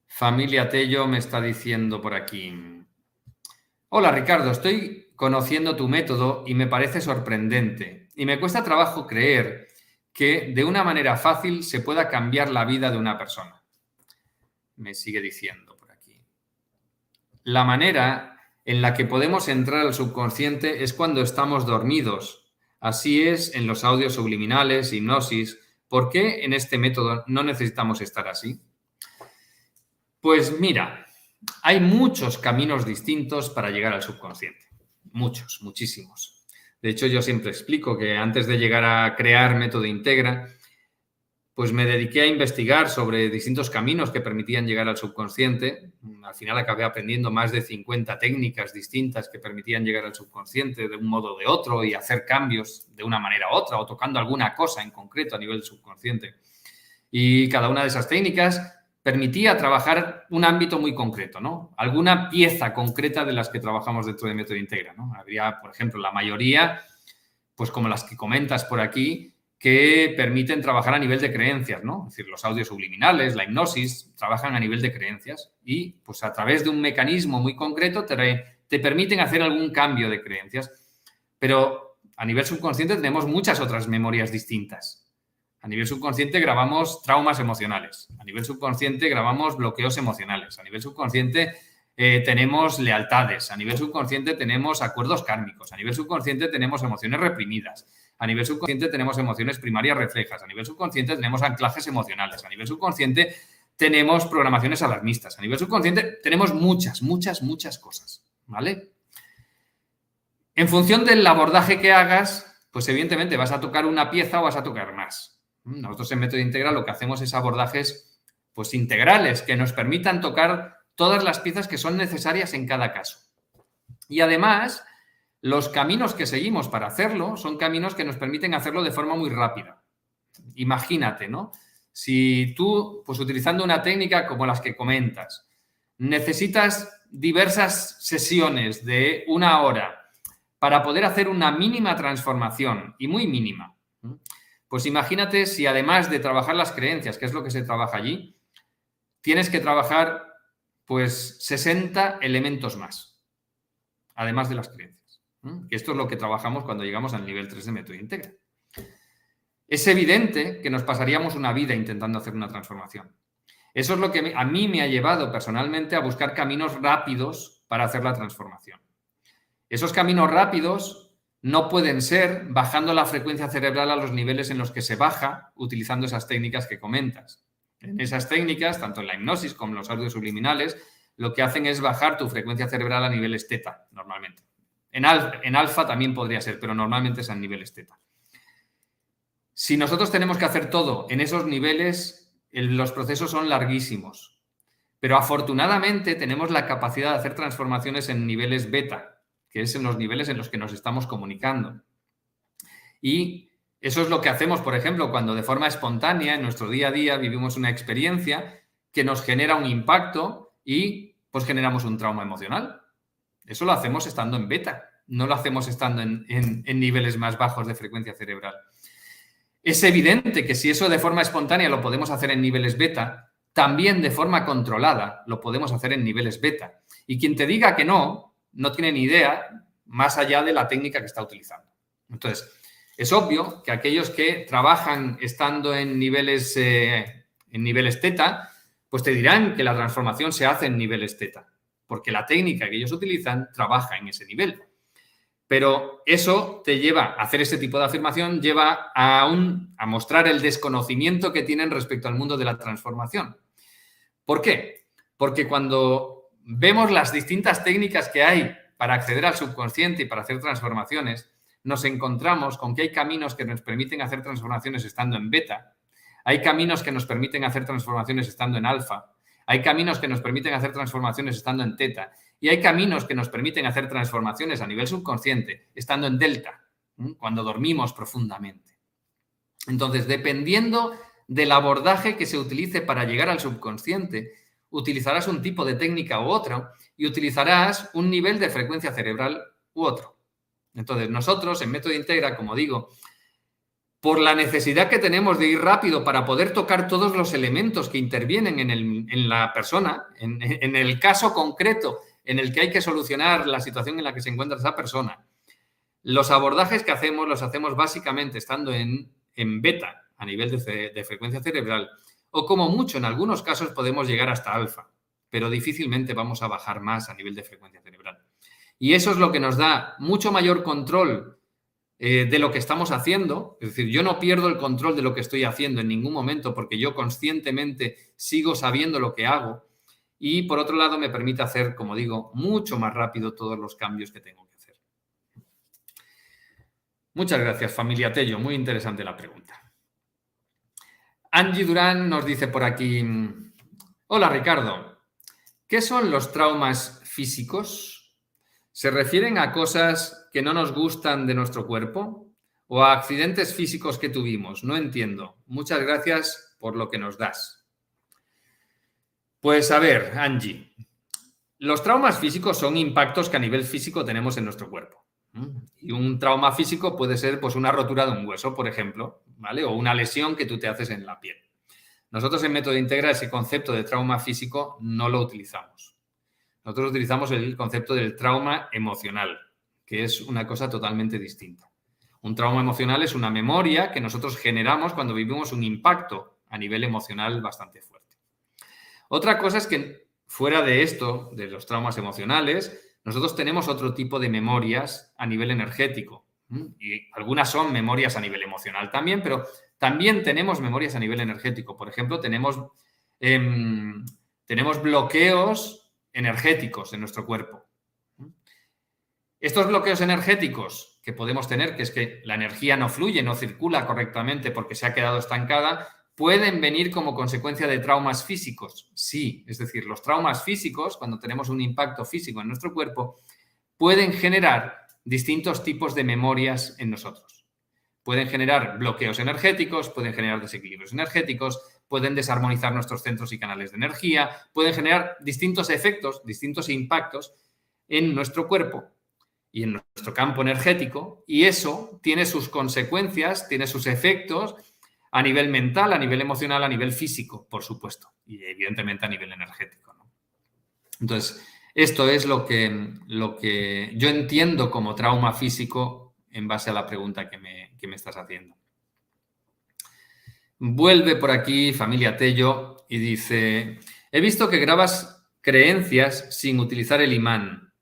Familia Tello me está diciendo por aquí. Hola Ricardo, estoy conociendo tu método y me parece sorprendente. Y me cuesta trabajo creer que de una manera fácil se pueda cambiar la vida de una persona. Me sigue diciendo por aquí. La manera en la que podemos entrar al subconsciente es cuando estamos dormidos. Así es en los audios subliminales, hipnosis. ¿Por qué en este método no necesitamos estar así? Pues mira, hay muchos caminos distintos para llegar al subconsciente. Muchos, muchísimos. De hecho, yo siempre explico que antes de llegar a crear método integra, pues me dediqué a investigar sobre distintos caminos que permitían llegar al subconsciente. Al final acabé aprendiendo más de 50 técnicas distintas que permitían llegar al subconsciente de un modo o de otro y hacer cambios de una manera u otra o tocando alguna cosa en concreto a nivel subconsciente. Y cada una de esas técnicas permitía trabajar un ámbito muy concreto, ¿no? Alguna pieza concreta de las que trabajamos dentro de Método Integra, ¿no? Habría, por ejemplo, la mayoría, pues como las que comentas por aquí, que permiten trabajar a nivel de creencias, ¿no? Es decir, los audios subliminales, la hipnosis, trabajan a nivel de creencias y, pues a través de un mecanismo muy concreto, te, te permiten hacer algún cambio de creencias. Pero a nivel subconsciente tenemos muchas otras memorias distintas. A nivel subconsciente grabamos traumas emocionales. A nivel subconsciente grabamos bloqueos emocionales. A nivel subconsciente eh, tenemos lealtades. A nivel subconsciente tenemos acuerdos kármicos. A nivel subconsciente tenemos emociones reprimidas. A nivel subconsciente tenemos emociones primarias reflejas. A nivel subconsciente tenemos anclajes emocionales. A nivel subconsciente tenemos programaciones alarmistas. A nivel subconsciente tenemos muchas, muchas, muchas cosas. ¿Vale? En función del abordaje que hagas, pues evidentemente vas a tocar una pieza o vas a tocar más. Nosotros en Método Integral lo que hacemos es abordajes pues, integrales que nos permitan tocar todas las piezas que son necesarias en cada caso. Y además, los caminos que seguimos para hacerlo son caminos que nos permiten hacerlo de forma muy rápida. Imagínate, ¿no? Si tú, pues utilizando una técnica como las que comentas, necesitas diversas sesiones de una hora para poder hacer una mínima transformación y muy mínima, pues imagínate si además de trabajar las creencias, que es lo que se trabaja allí, tienes que trabajar pues 60 elementos más, además de las creencias. Esto es lo que trabajamos cuando llegamos al nivel 3 de método íntegra. Es evidente que nos pasaríamos una vida intentando hacer una transformación. Eso es lo que a mí me ha llevado personalmente a buscar caminos rápidos para hacer la transformación. Esos caminos rápidos no pueden ser bajando la frecuencia cerebral a los niveles en los que se baja utilizando esas técnicas que comentas. En esas técnicas, tanto en la hipnosis como en los audios subliminales, lo que hacen es bajar tu frecuencia cerebral a niveles teta, normalmente. En, alfa también podría ser, pero normalmente es a niveles teta. Si nosotros tenemos que hacer todo en esos niveles, los procesos son larguísimos. Pero afortunadamente tenemos la capacidad de hacer transformaciones en niveles beta, que es en los niveles en los que nos estamos comunicando. Y eso es lo que hacemos, por ejemplo, cuando de forma espontánea en nuestro día a día vivimos una experiencia que nos genera un impacto y pues generamos un trauma emocional. Eso lo hacemos estando en beta, no lo hacemos estando en, en niveles más bajos de frecuencia cerebral. Es evidente que si eso de forma espontánea lo podemos hacer en niveles beta, también de forma controlada lo podemos hacer en niveles beta. Y quien te diga que no, no tiene ni idea más allá de la técnica que está utilizando. Entonces, es obvio que aquellos que trabajan estando en niveles, eh, en niveles teta, pues te dirán que la transformación se hace en niveles teta, porque la técnica que ellos utilizan trabaja en ese nivel. Pero eso te lleva a hacer ese tipo de afirmación, lleva a, un, a mostrar el desconocimiento que tienen respecto al mundo de la transformación. ¿Por qué? Porque cuando vemos las distintas técnicas que hay para acceder al subconsciente y para hacer transformaciones, nos encontramos con que hay caminos que nos permiten hacer transformaciones estando en beta, hay caminos que nos permiten hacer transformaciones estando en alfa, hay caminos que nos permiten hacer transformaciones estando en teta y hay caminos que nos permiten hacer transformaciones a nivel subconsciente estando en delta, cuando dormimos profundamente. Entonces, dependiendo del abordaje que se utilice para llegar al subconsciente. Utilizarás un tipo de técnica u otro y utilizarás un nivel de frecuencia cerebral u otro. Entonces, nosotros en Método Integra, como digo, por la necesidad que tenemos de ir rápido para poder tocar todos los elementos que intervienen en, la persona, en, en, el caso concreto en el que hay que solucionar la situación en la que se encuentra esa persona, los abordajes que hacemos los hacemos básicamente estando en, en beta, a nivel de, frecuencia cerebral, o como mucho en algunos casos podemos llegar hasta alfa, pero difícilmente vamos a bajar más a nivel de frecuencia cerebral. Y eso es lo que nos da mucho mayor control eh, de lo que estamos haciendo. Es decir, yo no pierdo el control de lo que estoy haciendo en ningún momento porque yo conscientemente sigo sabiendo lo que hago. Y por otro lado, me permite hacer, como digo, mucho más rápido todos los cambios que tengo que hacer. Muchas gracias, familia Tello. Muy interesante la pregunta. Angie Durán nos dice por aquí, hola Ricardo, ¿qué son los traumas físicos? ¿Se refieren a cosas que no nos gustan de nuestro cuerpo o a accidentes físicos que tuvimos? No entiendo. Muchas gracias por lo que nos das. Pues a ver, Angie, los traumas físicos son impactos que a nivel físico tenemos en nuestro cuerpo. Y un trauma físico puede ser pues, una rotura de un hueso, por ejemplo, ¿vale? O una lesión que tú te haces en la piel. Nosotros en Método Integra ese concepto de trauma físico no lo utilizamos. Nosotros utilizamos el concepto del trauma emocional, que es una cosa totalmente distinta. Un trauma emocional es una memoria que nosotros generamos cuando vivimos un impacto a nivel emocional bastante fuerte. Otra cosa es que fuera de esto, de los traumas emocionales, nosotros tenemos otro tipo de memorias a nivel energético. Y algunas son memorias a nivel emocional también, pero también tenemos memorias a nivel energético. Por ejemplo, tenemos, em, tenemos bloqueos energéticos en nuestro cuerpo. Estos bloqueos energéticos que podemos tener, que es que la energía no fluye, no circula correctamente porque se ha quedado estancada, ¿Pueden venir como consecuencia de traumas físicos? Sí, es decir, los traumas físicos, cuando tenemos un impacto físico en nuestro cuerpo, pueden generar distintos tipos de memorias en nosotros. Pueden generar bloqueos energéticos, pueden generar desequilibrios energéticos, pueden desarmonizar nuestros centros y canales de energía, pueden generar distintos efectos, distintos impactos en nuestro cuerpo y en nuestro campo energético, y eso tiene sus consecuencias, tiene sus efectos a nivel mental, a nivel emocional, a nivel físico, por supuesto, y evidentemente a nivel energético. Entonces, esto es lo que, lo que yo entiendo como trauma físico en base a la pregunta que me, que me estás haciendo. Vuelve por aquí familia Tello y dice, he visto que grabas creencias sin utilizar el imán.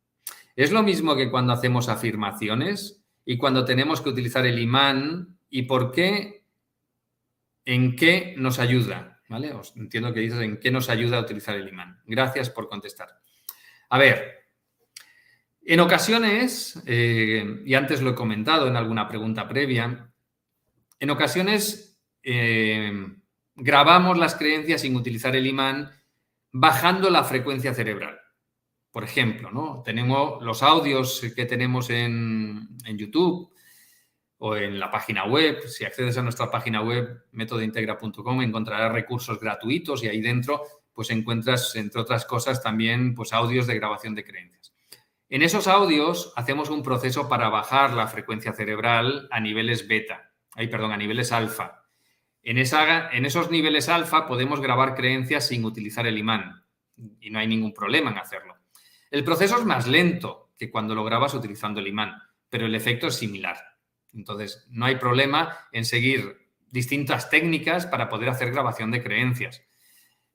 ¿Es lo mismo que cuando hacemos afirmaciones? y cuando tenemos que utilizar el imán y por qué, en qué nos ayuda. ¿Vale? Os entiendo que dices en qué nos ayuda a utilizar el imán. Gracias por contestar. A ver, en ocasiones, eh, y antes lo he comentado en alguna pregunta previa, en ocasiones eh, grabamos las creencias sin utilizar el imán bajando la frecuencia cerebral. Por ejemplo, ¿no? tenemos los audios que tenemos en, YouTube o en la página web. Si accedes a nuestra página web, métodointegra.com, encontrarás recursos gratuitos y ahí dentro pues encuentras, entre otras cosas, también pues, audios de grabación de creencias. En esos audios hacemos un proceso para bajar la frecuencia cerebral a niveles beta, ay, perdón, a niveles alfa. En, en esos niveles alfa podemos grabar creencias sin utilizar el imán y no hay ningún problema en hacerlo. El proceso es más lento que cuando lo grabas utilizando el imán, pero el efecto es similar. Entonces, no hay problema en seguir distintas técnicas para poder hacer grabación de creencias.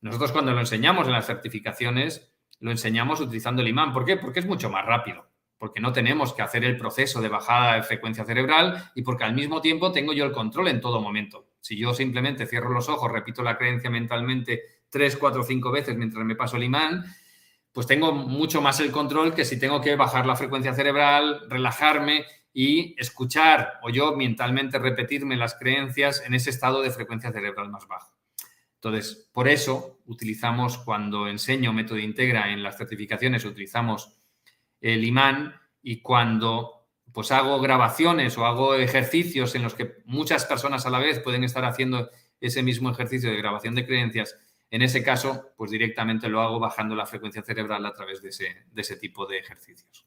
Nosotros cuando lo enseñamos en las certificaciones, lo enseñamos utilizando el imán. ¿Por qué? Porque es mucho más rápido, porque no tenemos que hacer el proceso de bajada de frecuencia cerebral y porque al mismo tiempo tengo yo el control en todo momento. Si yo simplemente cierro los ojos, repito la creencia mentalmente tres, cuatro, cinco veces mientras me paso el imán, pues tengo mucho más el control que si tengo que bajar la frecuencia cerebral, relajarme y escuchar o yo mentalmente repetirme las creencias en ese estado de frecuencia cerebral más bajo. Entonces, por eso utilizamos cuando enseño método integra en las certificaciones, utilizamos el imán y cuando pues hago grabaciones o hago ejercicios en los que muchas personas a la vez pueden estar haciendo ese mismo ejercicio de grabación de creencias, en ese caso, pues directamente lo hago bajando la frecuencia cerebral a través de ese, tipo de ejercicios.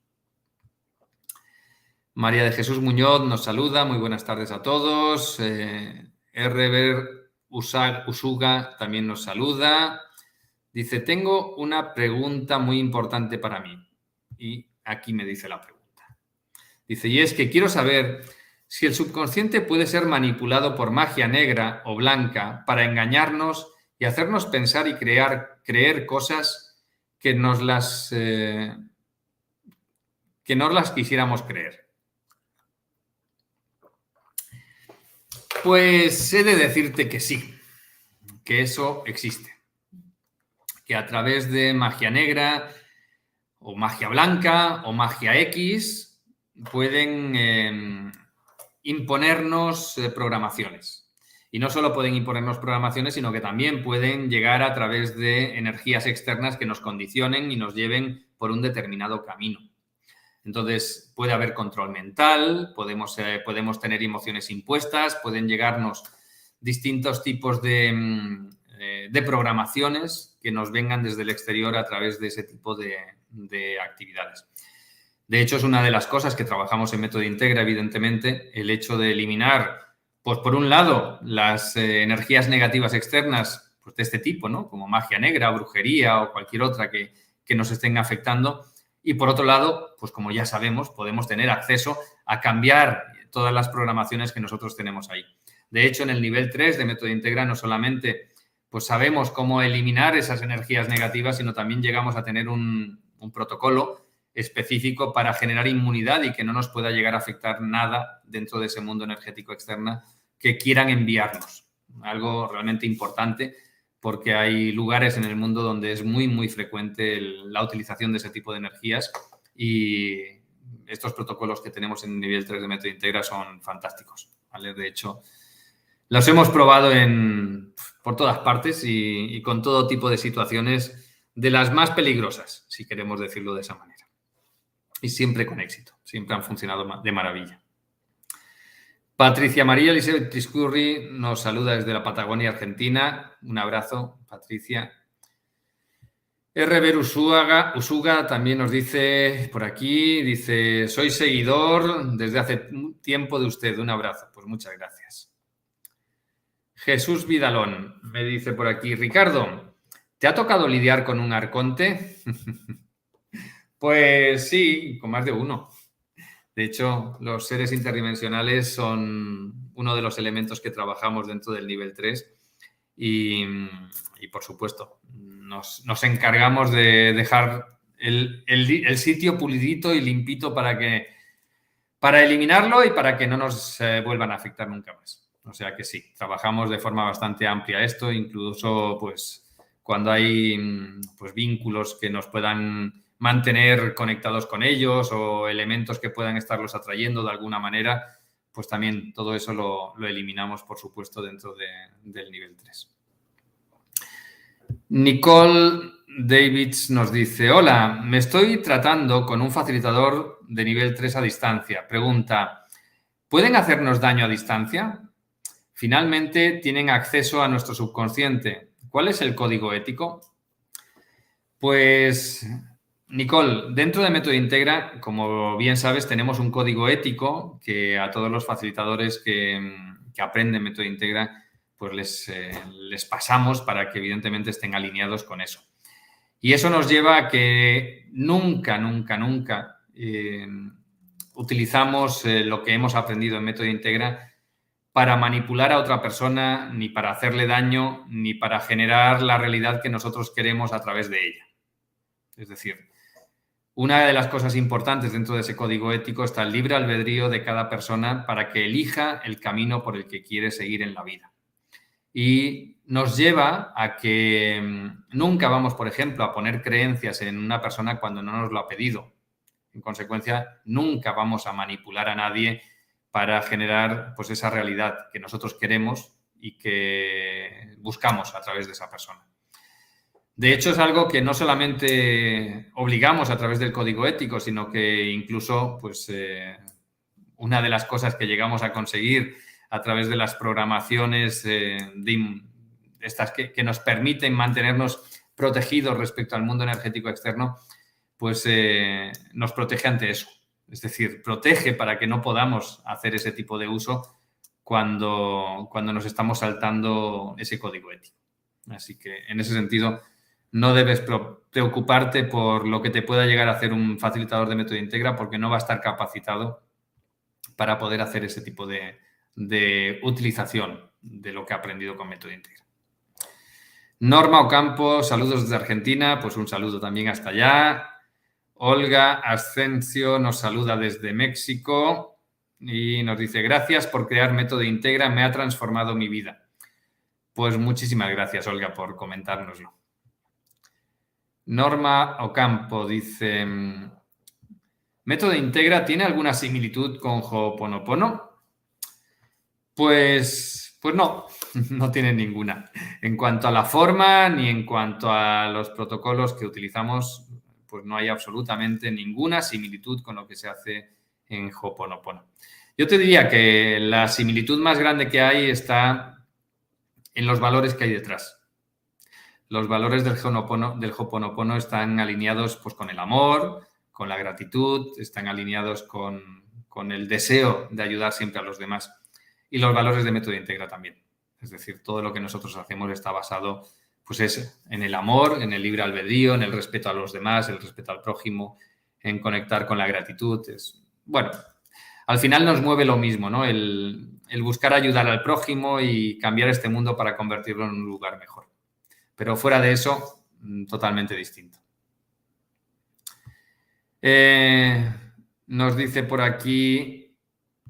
María de Jesús Muñoz nos saluda, muy buenas tardes a todos. Eh, Usuga también nos saluda. Dice, tengo una pregunta muy importante para mí. Y aquí me dice la pregunta. Dice, y es que quiero saber si el subconsciente puede ser manipulado por magia negra o blanca para engañarnos y hacernos pensar y crear, creer cosas que nos las, eh, que no las quisiéramos creer. Pues he de decirte que sí, que eso existe. Que a través de magia negra o magia blanca o magia X pueden em, imponernos eh, programaciones. Y no solo pueden imponernos programaciones, sino que también pueden llegar a través de energías externas que nos condicionen y nos lleven por un determinado camino. Entonces, puede haber control mental, podemos, eh, podemos tener emociones impuestas, pueden llegarnos distintos tipos de, mm, eh, de, programaciones que nos vengan desde el exterior a través de ese tipo de, de actividades. De hecho, es una de las cosas que trabajamos en Método Integra, evidentemente, el hecho de eliminar pues por un lado, las eh, energías negativas externas pues, de este tipo, ¿no? Como magia negra, brujería o cualquier otra que, nos estén afectando. Y por otro lado, pues como ya sabemos, podemos tener acceso a cambiar todas las programaciones que nosotros tenemos ahí. De hecho, en el nivel 3 de método integra no solamente pues sabemos cómo eliminar esas energías negativas, sino también llegamos a tener un, un protocolo específico para generar inmunidad y que no nos pueda llegar a afectar nada dentro de ese mundo energético externa que quieran enviarnos. Algo realmente importante porque hay lugares en el mundo donde es muy, muy frecuente la utilización de ese tipo de energías y estos protocolos que tenemos en nivel 3 de Metro Integra son fantásticos. De hecho, los hemos probado en, por todas partes y con todo tipo de situaciones de las más peligrosas, si queremos decirlo de esa manera y siempre con éxito. Siempre han funcionado de maravilla. Patricia María Elizabeth Tiscurri nos saluda desde la Patagonia, Argentina. Un abrazo, Patricia. RB Usuga, Usuga también nos dice por aquí, dice, soy seguidor desde hace tiempo de usted. Un abrazo. Pues muchas gracias. Jesús Vidalón me dice por aquí, Ricardo, ¿te ha tocado lidiar con un arconte? Pues sí, con más de uno. De hecho, los seres interdimensionales son uno de los elementos que trabajamos dentro del nivel 3 y, por supuesto, nos, encargamos de dejar el, sitio pulidito y limpito para que, para eliminarlo y para que no nos eh, vuelvan a afectar nunca más. O sea que sí, trabajamos de forma bastante amplia esto, incluso pues cuando hay pues, vínculos que nos puedan mantener conectados con ellos o elementos que puedan estarlos atrayendo de alguna manera, pues también todo eso lo, eliminamos, por supuesto, dentro del nivel 3. Nicole Davids nos dice, hola, me estoy tratando con un facilitador de nivel 3 a distancia. Pregunta, ¿pueden hacernos daño a distancia? Finalmente, tienen acceso a nuestro subconsciente. ¿Cuál es el código ético? Pues, Nicole, dentro de Método Integra, como bien sabes, tenemos un código ético que a todos los facilitadores que, aprenden Método Integra, pues les, eh, les pasamos para que evidentemente estén alineados con eso. Y eso nos lleva a que nunca, nunca, nunca eh, utilizamos eh, lo que hemos aprendido en Método Integra para manipular a otra persona, ni para hacerle daño, ni para generar la realidad que nosotros queremos a través de ella. Es decir, una de las cosas importantes dentro de ese código ético está el libre albedrío de cada persona para que elija el camino por el que quiere seguir en la vida. Y nos lleva a que mm, nunca vamos, por ejemplo, a poner creencias en una persona cuando no nos lo ha pedido. En consecuencia, nunca vamos a manipular a nadie para generar pues, esa realidad que nosotros queremos y que buscamos a través de esa persona. De hecho, es algo que no solamente obligamos a través del código ético, sino que incluso, pues, eh, una de las cosas que llegamos a conseguir a través de las programaciones eh, estas que, nos permiten mantenernos protegidos respecto al mundo energético externo, pues eh, nos protege ante eso. Es decir, protege para que no podamos hacer ese tipo de uso cuando, cuando nos estamos saltando ese código ético. Así que en ese sentido, no debes preocuparte por lo que te pueda llegar a hacer un facilitador de método integra porque no va a estar capacitado para poder hacer ese tipo de, utilización de lo que ha aprendido con método integra. Norma Ocampo, saludos desde Argentina, pues un saludo también hasta allá. Olga Ascencio nos saluda desde México y nos dice, gracias por crear Método Integra, me ha transformado mi vida. Pues muchísimas gracias, Olga, por comentárnoslo. Norma Ocampo dice, ¿Método Integra tiene alguna similitud con Ho'oponopono? Pues, pues no, no tiene ninguna. En cuanto a la forma ni en cuanto a los protocolos que utilizamos, pues no hay absolutamente ninguna similitud con lo que se hace en Hoponopono. Yo te diría que la similitud más grande que hay está en los valores que hay detrás. Los valores del Hoponopono, están alineados pues, con el amor, con la gratitud, están alineados con, el deseo de ayudar siempre a los demás. Y los valores de método integra también. Es decir, todo lo que nosotros hacemos está basado pues es en el amor, en el libre albedrío, en el respeto a los demás, el respeto al prójimo, en conectar con la gratitud. Es, bueno, al final nos mueve lo mismo, ¿no? El, buscar ayudar al prójimo y cambiar este mundo para convertirlo en un lugar mejor. Pero fuera de eso, mm, totalmente distinto. Eh, nos dice por aquí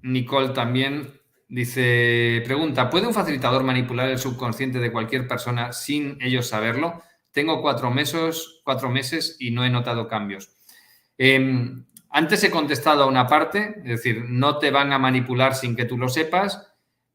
Nicole también, Dice, pregunta, ¿puede un facilitador manipular el subconsciente de cualquier persona sin ellos saberlo? Tengo cuatro meses, cuatro meses y no he notado cambios. Em, antes he contestado a una parte, es decir, no te van a manipular sin que tú lo sepas,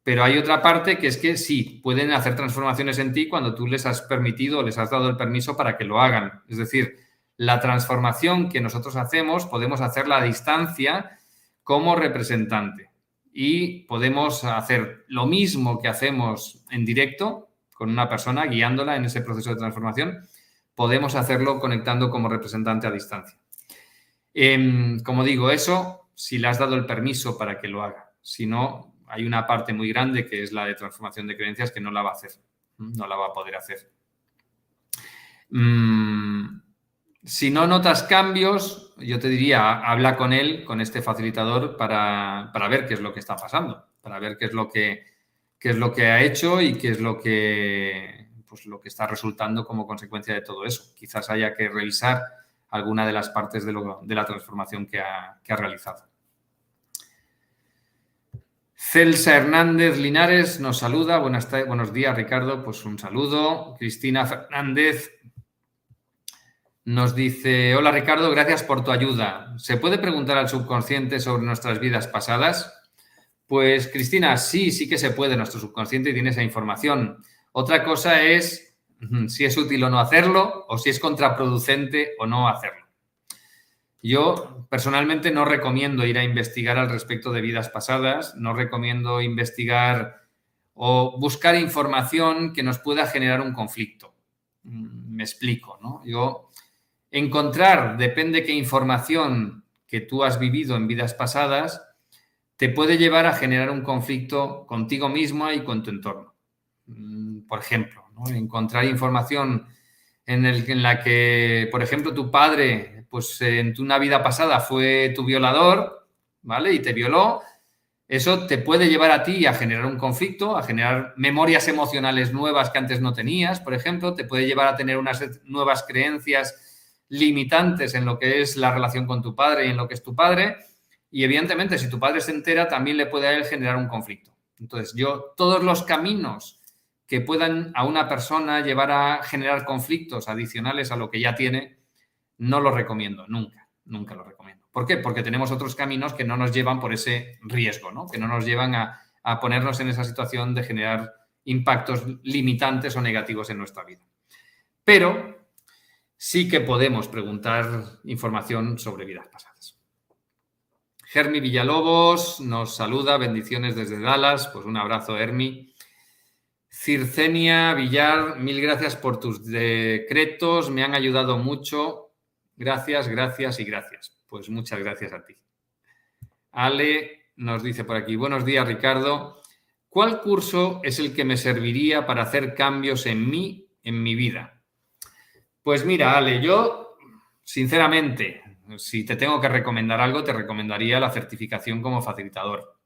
pero hay otra parte que es que sí, pueden hacer transformaciones en ti cuando tú les has permitido, les has dado el permiso para que lo hagan. Es decir, la transformación que nosotros hacemos podemos hacerla a distancia como representante y podemos hacer lo mismo que hacemos en directo con una persona, guiándola en ese proceso de transformación, podemos hacerlo conectando como representante a distancia. Em, como digo, eso si le has dado el permiso para que lo haga. Si no, hay una parte muy grande que es la de transformación de creencias que no la va a hacer, no la va a poder hacer. Mm, si no notas cambios, yo te diría, habla con él, con este facilitador, para, ver qué es lo que está pasando, para ver qué es lo que, es lo que ha hecho y qué es lo que, pues, lo que está resultando como consecuencia de todo eso. Quizás haya que revisar alguna de las partes de, la transformación que ha, realizado. Celsa Hernández Linares nos saluda. Buenas buenos días, Ricardo. Pues un saludo. Cristina Fernández nos dice, hola Ricardo, gracias por tu ayuda. ¿Se puede preguntar al subconsciente sobre nuestras vidas pasadas? Pues Cristina, sí, sí que se puede. Nuestro subconsciente tiene esa información. Otra cosa es si es útil o no hacerlo o si es contraproducente o no hacerlo. Yo personalmente no recomiendo ir a investigar al respecto de vidas pasadas, no recomiendo investigar o buscar información que nos pueda generar un conflicto. Mm, me explico, ¿no? Yo encontrar, depende qué información que tú has vivido en vidas pasadas, te puede llevar a generar un conflicto contigo mismo y con tu entorno. Mm, por ejemplo, encontrar información en la que, por ejemplo, tu padre pues en una vida pasada fue tu violador, ¿vale? Y te violó, eso te puede llevar a ti a generar un conflicto, a generar memorias emocionales nuevas que antes no tenías, por ejemplo, te puede llevar a tener unas nuevas creencias limitantes en lo que es la relación con tu padre y en lo que es tu padre. Y evidentemente, si tu padre se entera, también le puede a él generar un conflicto. Entonces, yo, todos los caminos que puedan a una persona llevar a generar conflictos adicionales a lo que ya tiene, no lo recomiendo, nunca, nunca lo recomiendo. ¿Por qué? Porque tenemos otros caminos que no nos llevan por ese riesgo, ¿no? que no nos llevan a, ponernos en esa situación de generar impactos limitantes o negativos en nuestra vida. Pero sí que podemos preguntar información sobre vidas pasadas. Germi Villalobos nos saluda, bendiciones desde Dallas, pues un abrazo, Hermi. Circenia Villar, mil gracias por tus decretos, me han ayudado mucho Gracias, gracias y gracias. Pues muchas gracias a ti. Ale nos dice por aquí, buenos días Ricardo. ¿Cuál curso es el que me serviría para hacer cambios en mí, en mi vida? Pues mira, Ale, yo sinceramente, si te tengo que recomendar algo, te recomendaría la certificación como facilitador.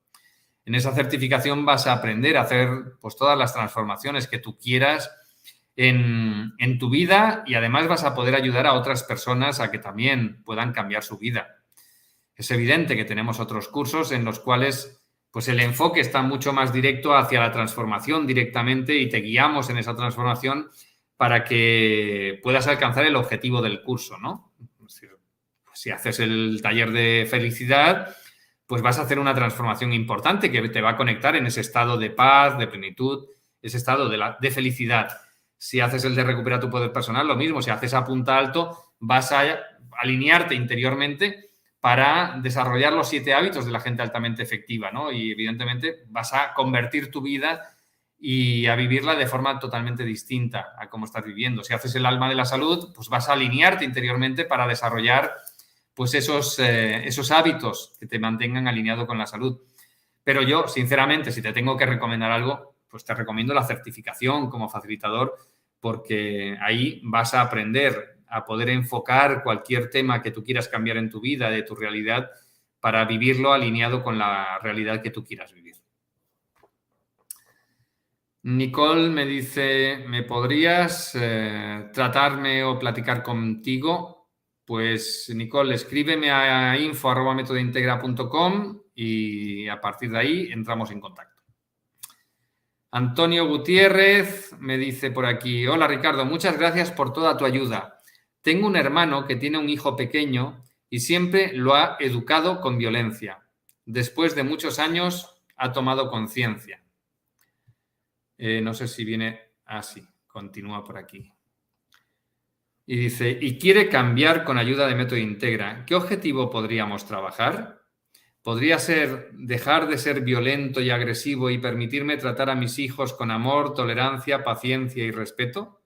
En esa certificación vas a aprender a hacer pues, todas las transformaciones que tú quieras en, tu vida y además vas a poder ayudar a otras personas a que también puedan cambiar su vida. Es evidente que tenemos otros cursos en los cuales pues el enfoque está mucho más directo hacia la transformación directamente y te guiamos en esa transformación para que puedas alcanzar el objetivo del curso, ¿no? Si haces el taller de felicidad, pues vas a hacer una transformación importante que te va a conectar en ese estado de paz, de plenitud, ese estado de, felicidad. Si haces el de recuperar tu poder personal, lo mismo. Si haces a punta alto, vas a alinearte interiormente para desarrollar los siete hábitos de la gente altamente efectiva, ¿no? Y evidentemente vas a convertir tu vida y a vivirla de forma totalmente distinta a cómo estás viviendo. Si haces el alma de la salud, pues vas a alinearte interiormente para desarrollar pues esos, eh, esos hábitos que te mantengan alineado con la salud. Pero yo, sinceramente, si te tengo que recomendar algo, pues te recomiendo la certificación como facilitador porque ahí vas a aprender a poder enfocar cualquier tema que tú quieras cambiar en tu vida, de tu realidad, para vivirlo alineado con la realidad que tú quieras vivir. Nicole me dice, ¿me podrías eh, tratarme o platicar contigo? Pues Nicole, escríbeme a info.metodintegra.com y a partir de ahí entramos en contacto. Antonio Gutiérrez me dice por aquí, hola Ricardo, muchas gracias por toda tu ayuda. Tengo un hermano que tiene un hijo pequeño y siempre lo ha educado con violencia. Después de muchos años ha tomado conciencia. Eh, no sé si viene así, continúa por aquí. Y dice, y quiere cambiar con ayuda de Método Integra. ¿Qué objetivo podríamos trabajar? Podría ser dejar de ser violento y agresivo y permitirme tratar a mis hijos con amor, tolerancia, paciencia y respeto?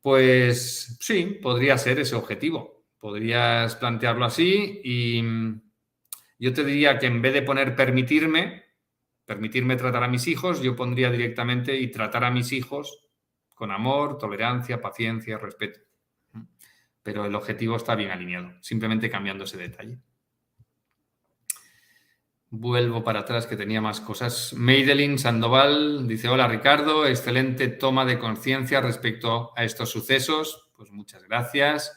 Pues sí, podría ser ese objetivo. Podrías plantearlo así y yo te diría que en vez de poner permitirme, permitirme tratar a mis hijos, yo pondría directamente y tratar a mis hijos con amor, tolerancia, paciencia, respeto. Pero el objetivo está bien alineado, simplemente cambiando ese detalle. Vuelvo para atrás que tenía más cosas. Meidelin Sandoval dice, hola Ricardo, excelente toma de conciencia respecto a estos sucesos. Pues muchas gracias.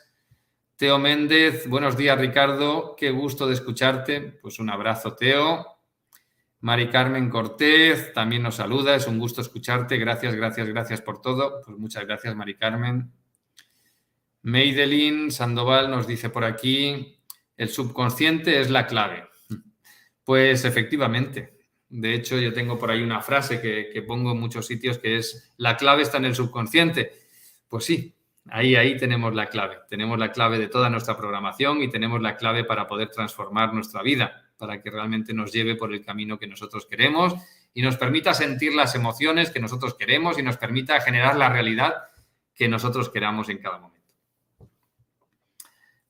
Teo Méndez, buenos días Ricardo, qué gusto de escucharte. Pues un abrazo Teo. Mari Carmen Cortés también nos saluda, es un gusto escucharte. Gracias, gracias, gracias por todo. Pues muchas gracias, Mari Carmen. Meidelin Sandoval nos dice por aquí, el subconsciente es la clave. Pues efectivamente. De hecho, yo tengo por ahí una frase que, pongo en muchos sitios que es, la clave está en el subconsciente. Pues sí, ahí, ahí tenemos la clave. Tenemos la clave de toda nuestra programación y tenemos la clave para poder transformar nuestra vida para que realmente nos lleve por el camino que nosotros queremos y nos permita sentir las emociones que nosotros queremos y nos permita generar la realidad que nosotros queramos en cada momento.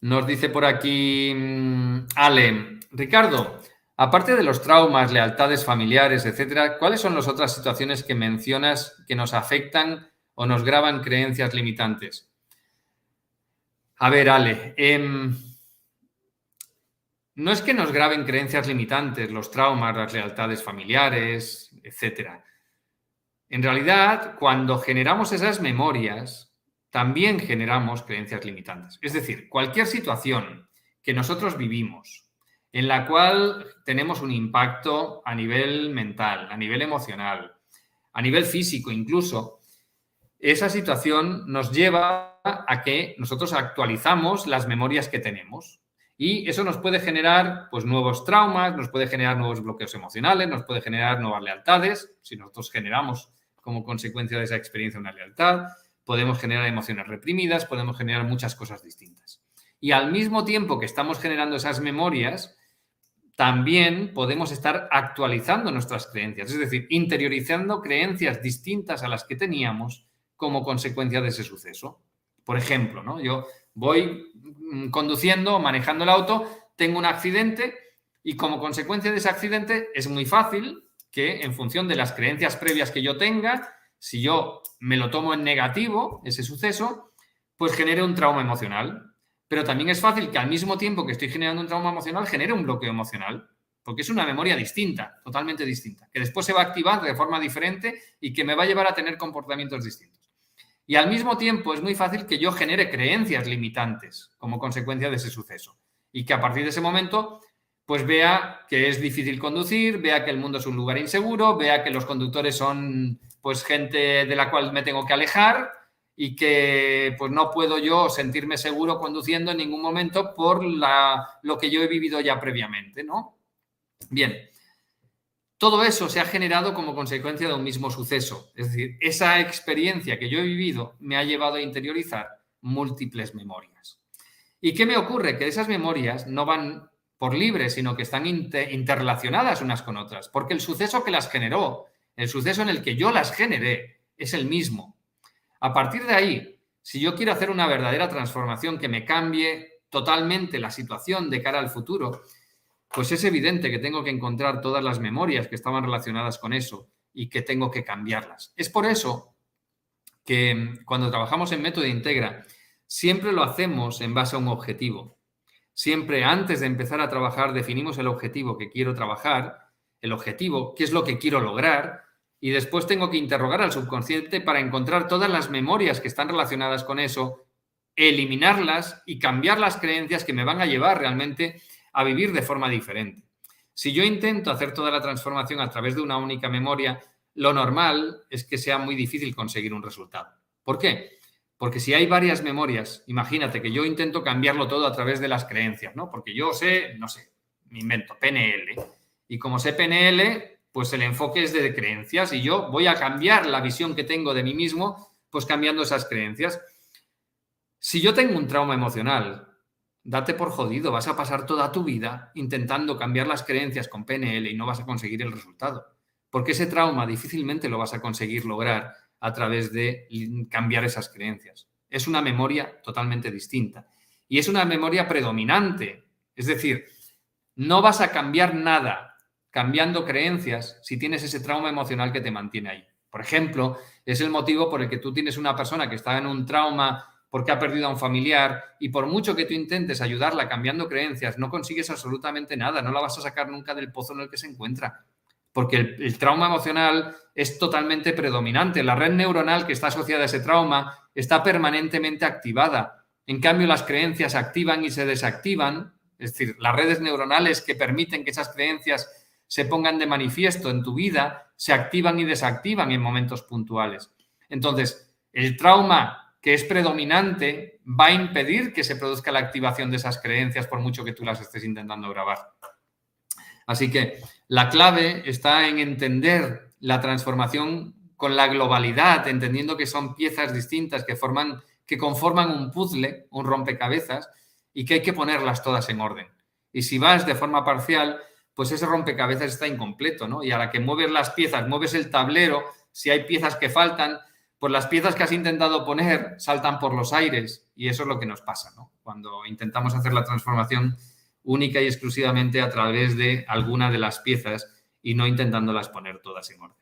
Nos dice por aquí mm, Ale, Ricardo, aparte de los traumas, lealtades familiares, etcétera, ¿cuáles son las otras situaciones que mencionas que nos afectan o nos graban creencias limitantes? A ver, Ale, eh, no es que nos graben creencias limitantes, los traumas, las lealtades familiares, etc. En realidad, cuando generamos esas memorias, también generamos creencias limitantes. Es decir, cualquier situación que nosotros vivimos, en la cual tenemos un impacto a nivel mental, a nivel emocional, a nivel físico incluso, esa situación nos lleva a que nosotros actualizamos las memorias que tenemos. Y eso nos puede generar pues, nuevos traumas, nos puede generar nuevos bloqueos emocionales, nos puede generar nuevas lealtades. Si nosotros generamos como consecuencia de esa experiencia una lealtad, podemos generar emociones reprimidas, podemos generar muchas cosas distintas. Y al mismo tiempo que estamos generando esas memorias, también podemos estar actualizando nuestras creencias, es decir, interiorizando creencias distintas a las que teníamos como consecuencia de ese suceso. Por ejemplo, ¿no? yo voy mm, conduciendo, manejando el auto, tengo un accidente y como consecuencia de ese accidente es muy fácil que en función de las creencias previas que yo tenga, si yo me lo tomo en negativo, ese suceso, pues genere un trauma emocional. Pero también es fácil que al mismo tiempo que estoy generando un trauma emocional, genere un bloqueo emocional, porque es una memoria distinta, totalmente distinta, que después se va a activar de forma diferente y que me va a llevar a tener comportamientos distintos. Y al mismo tiempo es muy fácil que yo genere creencias limitantes como consecuencia de ese suceso. Y que a partir de ese momento, pues vea que es difícil conducir, vea que el mundo es un lugar inseguro, vea que los conductores son pues gente de la cual me tengo que alejar y que pues no puedo yo sentirme seguro conduciendo en ningún momento por lo que yo he vivido ya previamente, ¿no? Bien, todo eso se ha generado como consecuencia de un mismo suceso. Es decir, esa experiencia que yo he vivido me ha llevado a interiorizar múltiples memorias. ¿Y qué me ocurre? Que esas memorias no van por libre, sino que están interrelacionadas unas con otras, porque el suceso que las generó, el suceso en el que yo las generé, es el mismo. A partir de ahí, si yo quiero hacer una verdadera transformación que me cambie totalmente la situación de cara al futuro, pues es evidente que tengo que encontrar todas las memorias que estaban relacionadas con eso y que tengo que cambiarlas. Es por eso que mm, cuando trabajamos en método integra, siempre lo hacemos en base a un objetivo. Siempre antes de empezar a trabajar definimos el objetivo que quiero trabajar, el objetivo, qué es lo que quiero lograr, y después tengo que interrogar al subconsciente para encontrar todas las memorias que están relacionadas con eso, eliminarlas y cambiar las creencias que me van a llevar realmente a vivir de forma diferente. Si yo intento hacer toda la transformación a través de una única memoria, lo normal es que sea muy difícil conseguir un resultado. ¿Por qué? Porque si hay varias memorias, imagínate que yo intento cambiarlo todo a través de las creencias, ¿no? Porque yo sé, no sé, me invento PNL. Y como sé PNL, pues el enfoque es de creencias y yo voy a cambiar la visión que tengo de mí mismo, pues cambiando esas creencias. Si yo tengo un trauma emocional date por jodido, vas a pasar toda tu vida intentando cambiar las creencias con PNL y no vas a conseguir el resultado. Porque ese trauma difícilmente lo vas a conseguir lograr a través de cambiar esas creencias. Es una memoria totalmente distinta. Y es una memoria predominante. Es decir, no vas a cambiar nada cambiando creencias si tienes ese trauma emocional que te mantiene ahí. Por ejemplo, es el motivo por el que tú tienes una persona que está en un trauma porque ha perdido a un familiar y por mucho que tú intentes ayudarla cambiando creencias, no consigues absolutamente nada, no la vas a sacar nunca del pozo en el que se encuentra, porque el, trauma emocional es totalmente predominante. La red neuronal que está asociada a ese trauma está permanentemente activada. En cambio, las creencias activan y se desactivan, es decir, las redes neuronales que permiten que esas creencias se pongan de manifiesto en tu vida, se activan y desactivan en momentos puntuales. Entonces, el trauma que es predominante va a impedir que se produzca la activación de esas creencias por mucho que tú las estés intentando grabar. Así que la clave está en entender la transformación con la globalidad, entendiendo que son piezas distintas que forman que conforman un puzzle, un rompecabezas y que hay que ponerlas todas en orden. Y si vas de forma parcial, pues ese rompecabezas está incompleto, ¿no? Y a la que mueves las piezas, mueves el tablero, si hay piezas que faltan, pues las piezas que has intentado poner saltan por los aires y eso es lo que nos pasa, ¿no? Cuando intentamos hacer la transformación única y exclusivamente a través de alguna de las piezas y no intentándolas poner todas en orden.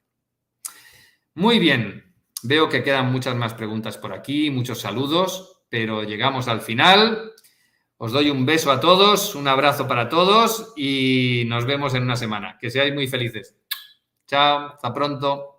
Muy bien, veo que quedan muchas más preguntas por aquí, muchos saludos, pero llegamos al final. Os doy un beso a todos, un abrazo para todos y nos vemos en una semana. Que seáis muy felices. Chao, hasta pronto.